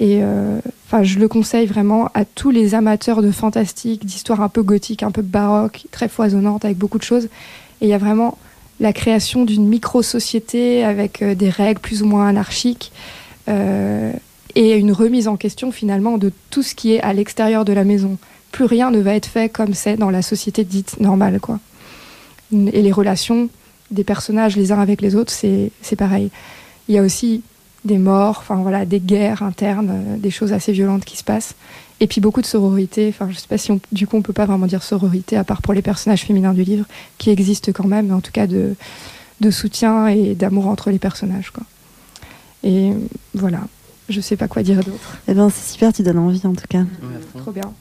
[SPEAKER 2] Et euh, je le conseille vraiment à tous les amateurs de fantastique, d'histoires un peu gothiques, un peu baroques, très foisonnantes, avec beaucoup de choses. Et il y a vraiment la création d'une micro-société avec euh, des règles plus ou moins anarchiques euh, et une remise en question finalement de tout ce qui est à l'extérieur de la maison. Plus rien ne va être fait comme c'est dans la société dite normale. Quoi. Et les relations des personnages les uns avec les autres, c'est pareil. Il y a aussi des morts, voilà, des guerres internes, euh, des choses assez violentes qui se passent. Et puis beaucoup de sororité. Enfin, je sais pas si on, du coup on peut pas vraiment dire sororité, à part pour les personnages féminins du livre, qui existent quand même, mais en tout cas de, de soutien et d'amour entre les personnages. Quoi. Et voilà, je sais pas quoi dire d'autre.
[SPEAKER 1] Eh ben, c'est super, tu donnes envie en tout cas.
[SPEAKER 2] Trop bien.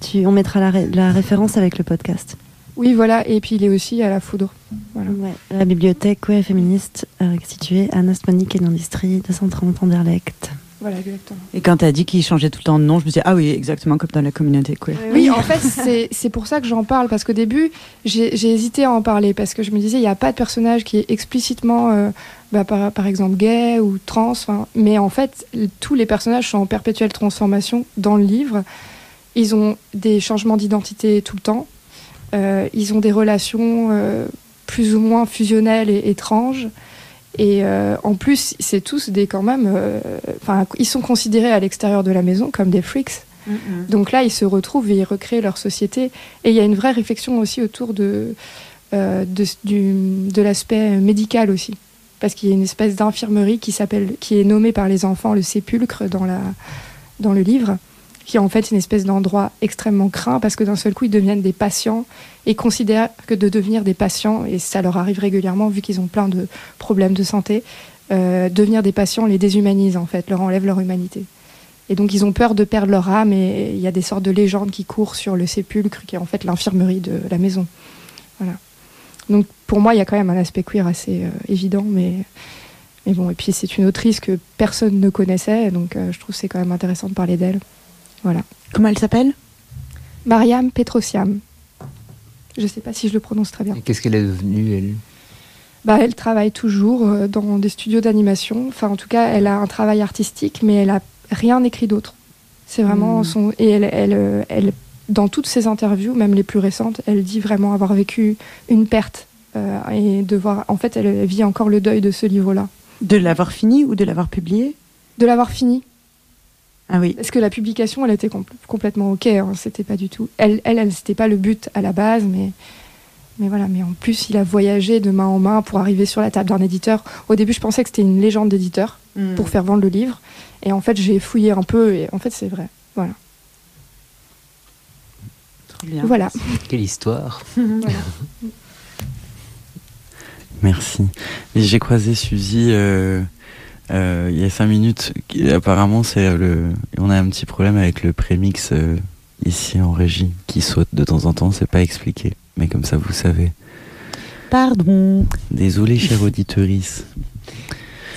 [SPEAKER 1] Tu, on mettra la, ré- la référence avec le podcast.
[SPEAKER 2] Oui, voilà, et puis il est aussi à la foudre. Voilà.
[SPEAKER 1] Ouais, la bibliothèque queer et féministe euh, située à Nastmonique et l'industrie 230 Anderlecht.
[SPEAKER 2] Voilà, exactement.
[SPEAKER 6] Et quand t'as dit qu'il changeait tout le temps de nom, je me suis dit, ah oui, exactement comme dans la communauté queer.
[SPEAKER 2] Oui, en fait, c'est- c'est pour ça que j'en parle, parce qu'au début, j'ai hésité à en parler, parce que je me disais, il n'y a pas de personnage qui est explicitement, euh, bah, par, par exemple, gay ou trans, enfin, mais en fait, tous les personnages sont en perpétuelle transformation dans le livre. Ils ont des changements d'identité tout le temps, Euh, ils ont des relations euh, plus ou moins fusionnelles et étranges. Et euh, en plus, c'est tous des quand même. euh, Enfin, ils sont considérés à l'extérieur de la maison comme des freaks. Donc là, ils se retrouvent et ils recréent leur société. Et il y a une vraie réflexion aussi autour de, euh, de, l'aspect médical aussi. Parce qu'il y a une espèce d'infirmerie qui, qui est nommée par les enfants le sépulcre dans, la, dans le livre, qui est en fait une espèce d'endroit extrêmement craint parce que d'un seul coup, ils deviennent des patients et considèrent que de devenir des patients, et ça leur arrive régulièrement vu qu'ils ont plein de problèmes de santé, euh, devenir des patients les déshumanise en fait, leur enlève leur humanité. Et donc ils ont peur de perdre leur âme et il y a des sortes de légendes qui courent sur le sépulcre qui est en fait l'infirmerie de la maison. Voilà. Donc pour moi il y a quand même un aspect queer assez euh, évident mais, mais bon et puis c'est une autrice que personne ne connaissait donc euh, je trouve que c'est quand même intéressant de parler d'elle. Voilà.
[SPEAKER 6] Comment elle s'appelle?
[SPEAKER 2] Mariam Petrosiam. Je sais pas si je le prononce très bien.
[SPEAKER 7] Et Qu'est-ce qu'elle est devenue, elle?
[SPEAKER 2] Bah, elle travaille toujours euh, dans des studios d'animation. Enfin, en tout cas, elle a un travail artistique, mais elle a rien écrit d'autre. C'est vraiment
[SPEAKER 6] Mm.
[SPEAKER 2] son. Et elle, elle, euh, elle, dans toutes ses interviews, même les plus récentes, elle dit vraiment avoir vécu une perte euh, et devoir. En fait, elle vit encore le deuil de ce livre-là.
[SPEAKER 6] De l'avoir fini ou de l'avoir publié?
[SPEAKER 2] De l'avoir fini.
[SPEAKER 6] Ah oui.
[SPEAKER 2] Parce que la publication, elle était compl- complètement ok. hein, c'était pas du tout. Elle, elle, elle c'était pas le but à la base, mais. Mais voilà, mais en plus, il a voyagé de main en main pour arriver sur la table d'un éditeur. Au début, je pensais que c'était une légende d'éditeur
[SPEAKER 6] Mm.
[SPEAKER 2] pour faire vendre le livre. Et en fait, j'ai fouillé un peu et en fait, c'est vrai. Voilà.
[SPEAKER 6] Trop bien.
[SPEAKER 2] Voilà.
[SPEAKER 7] Quelle histoire
[SPEAKER 2] Voilà.
[SPEAKER 3] Merci. J'ai croisé Suzy euh, euh, il y a cinq minutes. qui- Apparemment, c'est le. On a un petit problème avec le prémix euh, ici en régie qui saute de temps en temps. C'est pas expliqué, mais comme ça, vous savez.
[SPEAKER 6] Pardon.
[SPEAKER 3] Désolé, chère auditorice.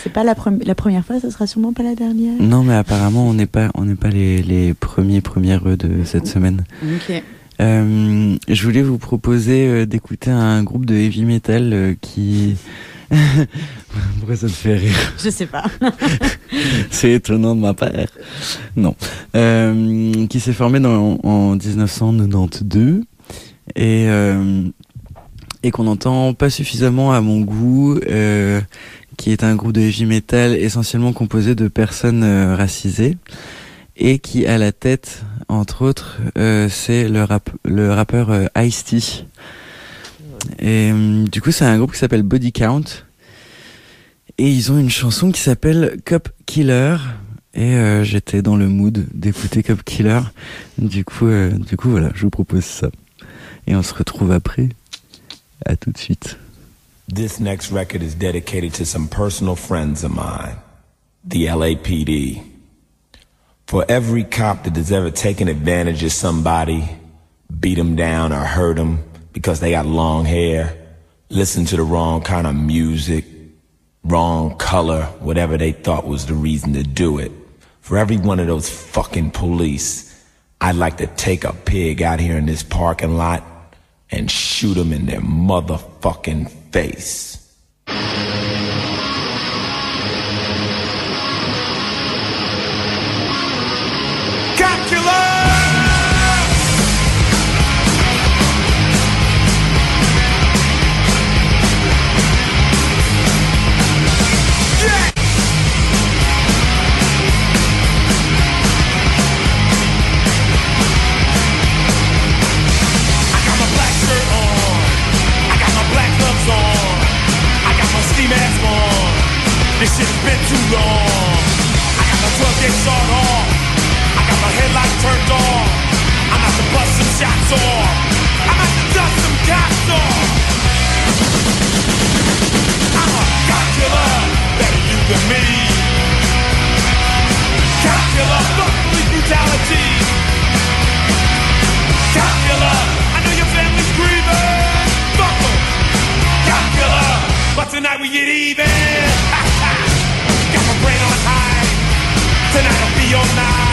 [SPEAKER 6] C'est pas la, premi- la première fois, ça sera sûrement pas la dernière.
[SPEAKER 3] Non, mais apparemment, on n'est pas, on n'est pas les, les premiers premières de cette semaine.
[SPEAKER 6] Ok.
[SPEAKER 3] Euh, je voulais vous proposer d'écouter un groupe de heavy metal qui. Pourquoi ça te fait rire?
[SPEAKER 6] Je sais pas.
[SPEAKER 3] C'est étonnant de ma part. Non. Euh, qui s'est formé dans, en 1992 et, euh, et qu'on entend pas suffisamment à mon goût, euh, qui est un groupe de heavy metal essentiellement composé de personnes euh, racisées et qui à la tête, entre autres, euh, c'est le, rap, le rappeur euh, Ice-T. Et euh, du coup, c'est un groupe qui s'appelle Body Count. Et ils ont une chanson qui s'appelle Cop Killer. Et euh, j'étais dans le mood d'écouter Cop Killer. Du coup, euh, du coup, voilà, je vous propose ça. Et on se retrouve après. À tout de suite.
[SPEAKER 16] This next record is dedicated to some personal friends of mine, the LAPD. For every cop that has ever taken advantage of somebody, beat them down or hurt them because they got long hair, listened to the wrong kind of music, wrong color, whatever they thought was the reason to do it. For every one of those fucking police, I'd like to take a pig out here in this parking lot and shoot them in their motherfucking face.
[SPEAKER 17] dicks shot off. I got my headlights turned on.
[SPEAKER 16] I'm about to bust some shots off. I'm about to dust some cops off. I'm a cop killer, better you than me. Cop killer, fuck police brutality. Cop killer, I know your family's grieving. Fuck em. Cop killer, but tonight we get even. Tonight I'll be your night.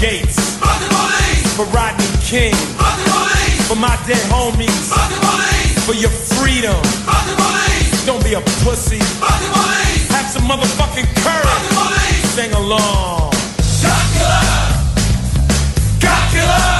[SPEAKER 16] Gates! Fuck the police! For Rodney King! Fuck the police! For my dead homies! Fuck the police! For your freedom! Fuck the police! Don't be a pussy! Fuck the police! Have some motherfucking courage! Fuck the police! Sing along! Cop killer!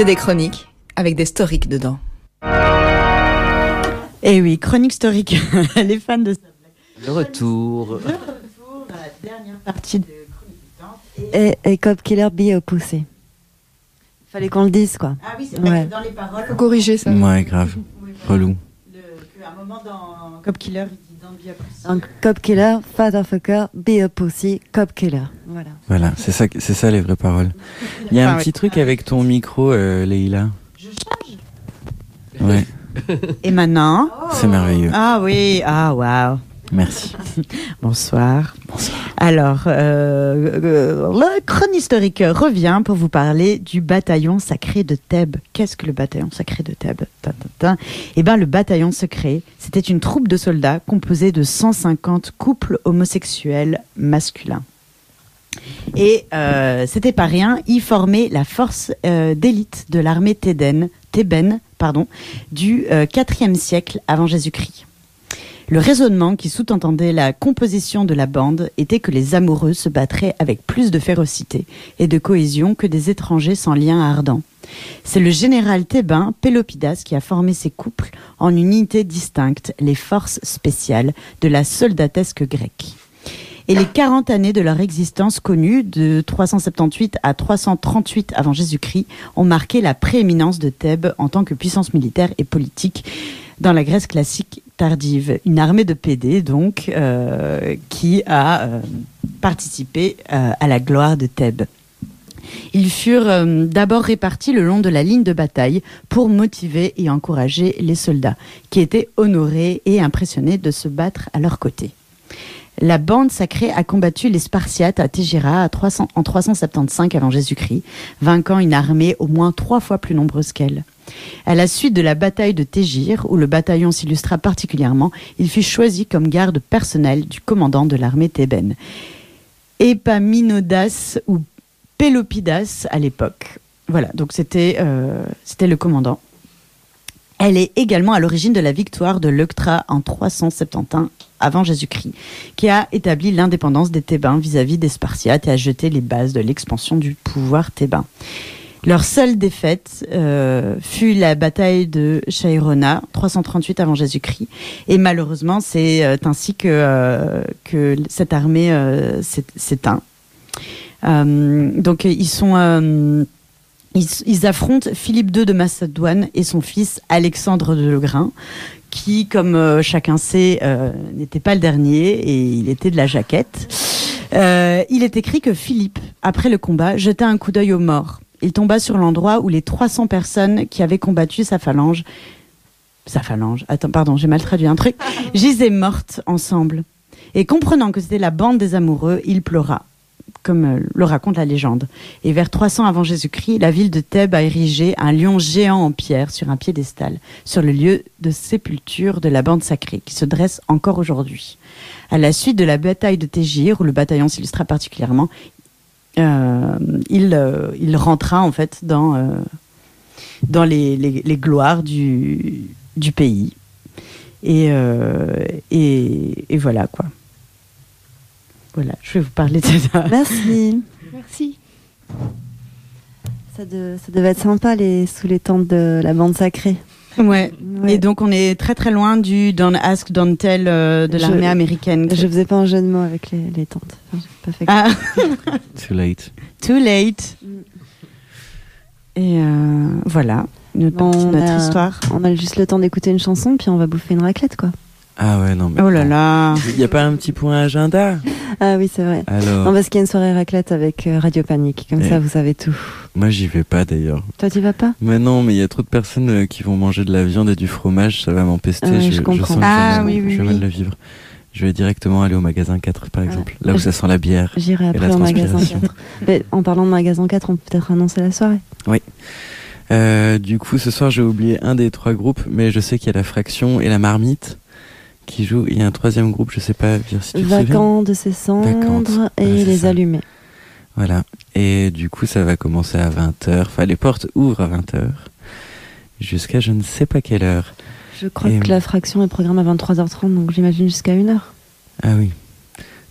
[SPEAKER 15] C'est des chroniques avec des historiques dedans.
[SPEAKER 6] Eh oui, chronique historique. Les fans de
[SPEAKER 3] Le retour.
[SPEAKER 6] dernière partie de
[SPEAKER 1] Et, et Cop Killer Be a Pussy. Fallait qu'on le dise, quoi.
[SPEAKER 6] Ah oui, c'est
[SPEAKER 1] Ouais.
[SPEAKER 6] dans les paroles.
[SPEAKER 2] Faut corriger ça.
[SPEAKER 3] Ouais, grave. Relou.
[SPEAKER 6] À un moment dans Cop Killer, il dit
[SPEAKER 1] Donc, Cop Killer, Fatherfucker, Be a Pussy, Cop Killer. Voilà.
[SPEAKER 3] Voilà, c'est ça, c'est ça les vraies paroles. Il y a un
[SPEAKER 6] Ah
[SPEAKER 3] petit truc avec ton micro, euh, Leïla. Ouais,
[SPEAKER 6] Et maintenant
[SPEAKER 3] c'est merveilleux.
[SPEAKER 6] Ah oui, ah waouh.
[SPEAKER 3] Merci.
[SPEAKER 6] Bonsoir. Alors, euh, euh, le chron historique revient pour vous parler du bataillon sacré de Thèbes. Qu'est-ce que le bataillon sacré de Thèbes? Eh bien, le bataillon secret, c'était une troupe de soldats composée de 150 couples homosexuels masculins. Et euh, c'était pas rien, ils formaient la force d'élite de l'armée thébaine, pardon, du euh, 4e siècle avant Jésus-Christ. Le raisonnement qui sous-entendait la composition de la bande était que les amoureux se battraient avec plus de férocité et de cohésion que des étrangers sans lien ardent. C'est le général thébain Pélopidas qui a formé ces couples en unité distincte, les forces spéciales de la soldatesque grecque. Et les 40 années de leur existence connue, de 378 à 338 avant Jésus-Christ, ont marqué la prééminence de Thèbes en tant que puissance militaire et politique dans la Grèce classique tardive. Une armée de PD, donc, euh, qui a euh, participé euh, à la gloire de Thèbes. Ils furent d'abord répartis le long de la ligne de bataille pour motiver et encourager les soldats, qui étaient honorés et impressionnés de se battre à leur côté. La bande sacrée a combattu les Spartiates à Tégira à 300 en 375 avant Jésus-Christ, vainquant une armée au moins trois fois plus nombreuse qu'elle. À la suite de la bataille de Tégir, où le bataillon s'illustra particulièrement, il fut choisi comme garde personnel du commandant de l'armée thébaine. Épaminodas ou Pélopidas à l'époque. Voilà, donc c'était euh, c'était le commandant. Elle est également à l'origine de la victoire de Leuctra en 371 avant Jésus-Christ, qui a établi l'indépendance des Thébains vis-à-vis des Spartiates et a jeté les bases de l'expansion du pouvoir thébain. Leur seule défaite euh, fut la bataille de Chairona, 338 avant Jésus-Christ. Et malheureusement, c'est euh, ainsi que, euh, que cette armée euh, s'é- s'éteint. Euh, donc ils sont... ils, ils affrontent Philippe II de Macédoine et son fils Alexandre de Legrain, qui, comme euh, chacun sait, euh, n'était pas le dernier et il était de la jaquette. Euh, il est écrit que Philippe, après le combat, jeta un coup d'œil aux morts. Il tomba sur l'endroit où les 300 personnes qui avaient combattu sa phalange, sa phalange, attends, pardon, j'ai mal traduit un truc, gisaient mortes ensemble. Et comprenant que c'était la bande des amoureux, il pleura comme euh, le raconte la légende. Et vers 300 avant Jésus-Christ, la ville de Thèbes a érigé un lion géant en pierre sur un piédestal, sur le lieu de sépulture de la bande sacrée, qui se dresse encore aujourd'hui. À la suite de la bataille de Tégir, où le bataillon s'illustra particulièrement, euh, il, euh, il rentra en fait dans, dans les, les- gloires du, du pays. Et, et, et voilà quoi. Voilà, je vais vous parler de ça.
[SPEAKER 1] Merci.
[SPEAKER 2] Merci.
[SPEAKER 1] Ça, de- ça devait être sympa les, sous les tentes de la bande sacrée.
[SPEAKER 6] Ouais. Et donc on est très très loin du Don't Ask, Don't Tell euh, de l'armée américaine.
[SPEAKER 1] Je faisais pas un jeu de mots avec les, les tentes. Enfin, pas fait
[SPEAKER 6] Ah.
[SPEAKER 3] Too late.
[SPEAKER 6] Too late. Et euh, voilà, notre
[SPEAKER 1] a-
[SPEAKER 6] histoire.
[SPEAKER 1] On a juste le temps d'écouter une chanson, puis on va bouffer une raclette, quoi.
[SPEAKER 3] Ah ouais, non, mais.
[SPEAKER 6] Oh là là.
[SPEAKER 3] Il n'y a pas un petit point agenda
[SPEAKER 1] Ah oui, c'est vrai.
[SPEAKER 3] Alors
[SPEAKER 1] Non, parce qu'il y a une soirée raclette avec euh, Radio Panique. Comme
[SPEAKER 3] Eh.
[SPEAKER 1] ça, vous savez tout.
[SPEAKER 3] Moi, j'y vais pas d'ailleurs.
[SPEAKER 1] Toi, tu vas pas?
[SPEAKER 3] Mais non, mais il y a trop de personnes euh, qui vont manger de la viande et du fromage, ça va m'empester.
[SPEAKER 1] Ah je
[SPEAKER 3] je,
[SPEAKER 1] comprends.
[SPEAKER 3] sens que
[SPEAKER 6] Ah
[SPEAKER 3] je
[SPEAKER 6] oui, oui,
[SPEAKER 3] je vais
[SPEAKER 6] oui.
[SPEAKER 3] mal le vivre. Je vais directement aller au magasin 4, par exemple, là où
[SPEAKER 1] Je-
[SPEAKER 3] ça sent la bière.
[SPEAKER 1] J'irai après au magasin
[SPEAKER 3] transpiration.
[SPEAKER 1] 4. Mais en parlant de magasin 4, on peut peut-être annoncer la soirée.
[SPEAKER 3] Oui. Euh, du coup, ce soir, j'ai oublié un des trois groupes, mais je sais qu'il y a la Fraction et la Marmite qui. Il y a un troisième groupe, je sais pas, Vir, si tu.
[SPEAKER 1] Vacant de ses cendres
[SPEAKER 3] Vacantes.
[SPEAKER 1] et
[SPEAKER 3] c'est
[SPEAKER 1] les
[SPEAKER 3] ça.
[SPEAKER 1] allumés.
[SPEAKER 3] Voilà. Et du coup, ça va commencer à 20h. Enfin, les portes ouvrent à 20h. Jusqu'à je ne sais pas quelle heure.
[SPEAKER 1] Je crois
[SPEAKER 3] Et-
[SPEAKER 1] que la fraction est programmée à 23h30, donc j'imagine jusqu'à 1h.
[SPEAKER 3] Ah oui.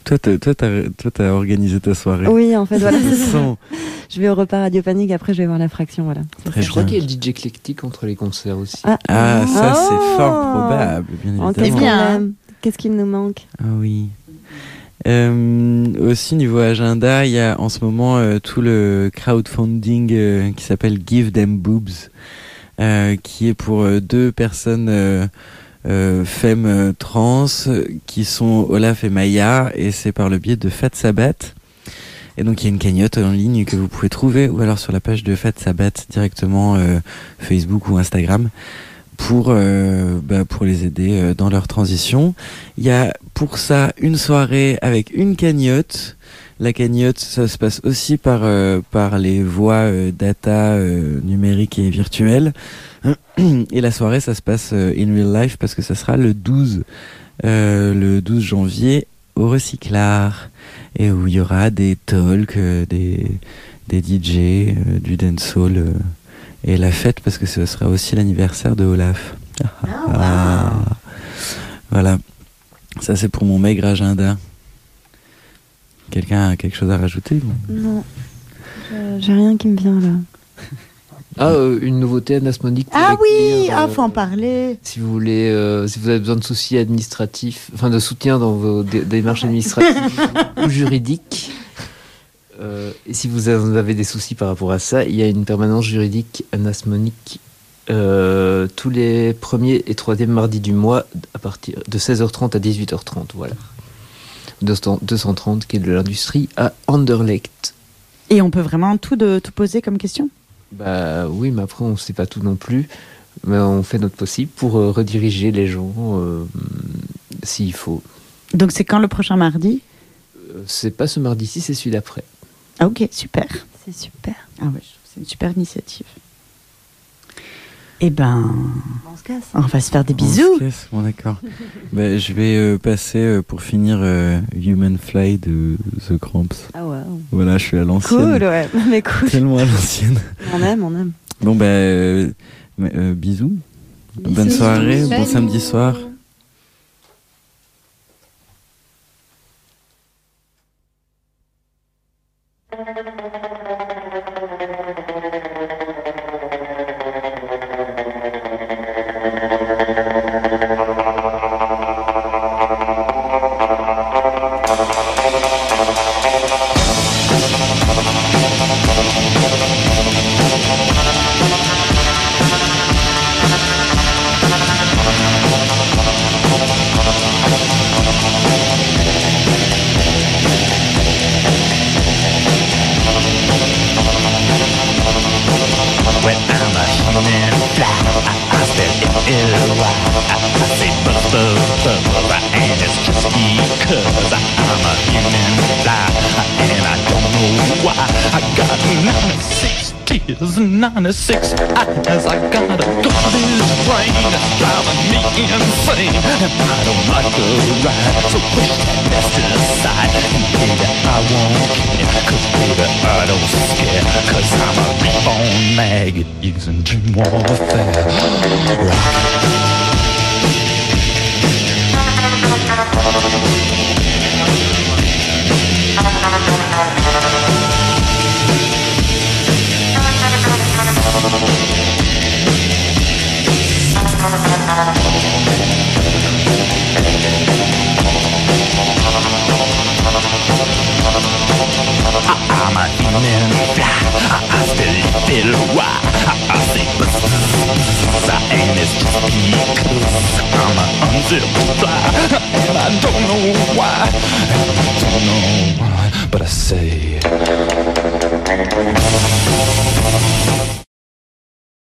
[SPEAKER 3] Toi, t'as, toi, t'as, toi, t'as organisé ta soirée.
[SPEAKER 1] Oui, en fait, voilà.
[SPEAKER 3] Je
[SPEAKER 1] vais au repas Radio Panique, après je vais voir la fraction, voilà.
[SPEAKER 3] Très
[SPEAKER 7] Je crois qu'il y a le DJ éclectique entre les concerts aussi.
[SPEAKER 1] Ah,
[SPEAKER 3] Ah, ça,
[SPEAKER 1] Oh
[SPEAKER 3] c'est fort probable, bien évidemment.
[SPEAKER 6] bien.
[SPEAKER 1] Qu'est-ce qu'il nous manque?
[SPEAKER 3] Ah oui. Euh, aussi niveau agenda, il y a en ce moment euh, tout le crowdfunding euh, qui s'appelle Give Them Boobs, euh, qui est pour euh, deux personnes femmes euh, trans euh, qui sont Olaf et Maya, et c'est par le biais de Fat Sabat. Et donc il y a une cagnotte en ligne que vous pouvez trouver, ou alors sur la page de Fat Sabat directement euh, Facebook ou Instagram pour euh, bah, pour les aider euh, dans leur transition. Il y a pour ça une soirée avec une cagnotte. La cagnotte, ça se passe aussi par euh, par les voies euh, data euh, numériques et virtuelles. Et la soirée, ça se passe euh, in real life parce que ça sera le 12 euh, le 12 janvier au Recyclard et où il y aura des talks, euh, des des DJ, euh, du dancehall euh, et la fête parce que ce sera aussi l'anniversaire de Olaf. Ah. Voilà. Ça c'est pour mon maigre agenda. Quelqu'un a quelque chose à rajouter ou-
[SPEAKER 1] Non. Je- J'ai rien qui me vient là.
[SPEAKER 7] Ah, euh, une nouveauté anasmonique.
[SPEAKER 6] Ah oui,
[SPEAKER 7] accueillir,
[SPEAKER 6] ah
[SPEAKER 7] euh,
[SPEAKER 6] faut en parler.
[SPEAKER 7] Si vous voulez, euh, si vous avez besoin de soucis administratifs, enfin de soutien dans vos dé- démarches administratives ou juridiques, euh, et si vous avez des soucis par rapport à ça, il y a une permanence juridique anasmonique euh, tous les premiers et troisièmes mardis du mois à partir de 16h30 à 18h30. Voilà. 200 230 qui est de l'industrie à Anderlecht.
[SPEAKER 6] Et on peut vraiment tout, de, tout poser comme question?
[SPEAKER 7] Bah oui, mais après on ne sait pas tout non plus. Mais on fait notre possible pour euh, rediriger les gens euh, s'il faut.
[SPEAKER 6] Donc c'est quand le prochain mardi?
[SPEAKER 7] Euh, C'est pas ce mardi-ci, c'est celui d'après.
[SPEAKER 6] Ah ok, super.
[SPEAKER 1] C'est super.
[SPEAKER 6] Ah ouais, c'est une super initiative. Eh ben,
[SPEAKER 1] On se casse.
[SPEAKER 6] on va se faire des
[SPEAKER 3] On se
[SPEAKER 6] bisous.
[SPEAKER 3] casse, bon d'accord. Ben, je vais euh, passer euh, pour finir euh, Human Fly de The Cramps.
[SPEAKER 1] Ah ouais.
[SPEAKER 3] Voilà, je suis à l'ancienne.
[SPEAKER 1] Cool, ouais. Mais cool.
[SPEAKER 3] Tellement à l'ancienne.
[SPEAKER 1] On aime, on aime.
[SPEAKER 3] Bon ben, euh, mais, euh, bisous. Bonne soirée, bon samedi soir.
[SPEAKER 18] 96 eyes. I got a garbage brain that's driving me insane, and I don't like the ride. So push that mess to the side, and baby, I won't care, 'cause baby, I don't scare, 'cause I'm a reborn maggot using dream warfare. Rock. I'm a human fly. I, I still feel why. I, I say buzz, buzz, and it's just because I'm a unzipped fly. And I don't know why. And I don't know why. But I say.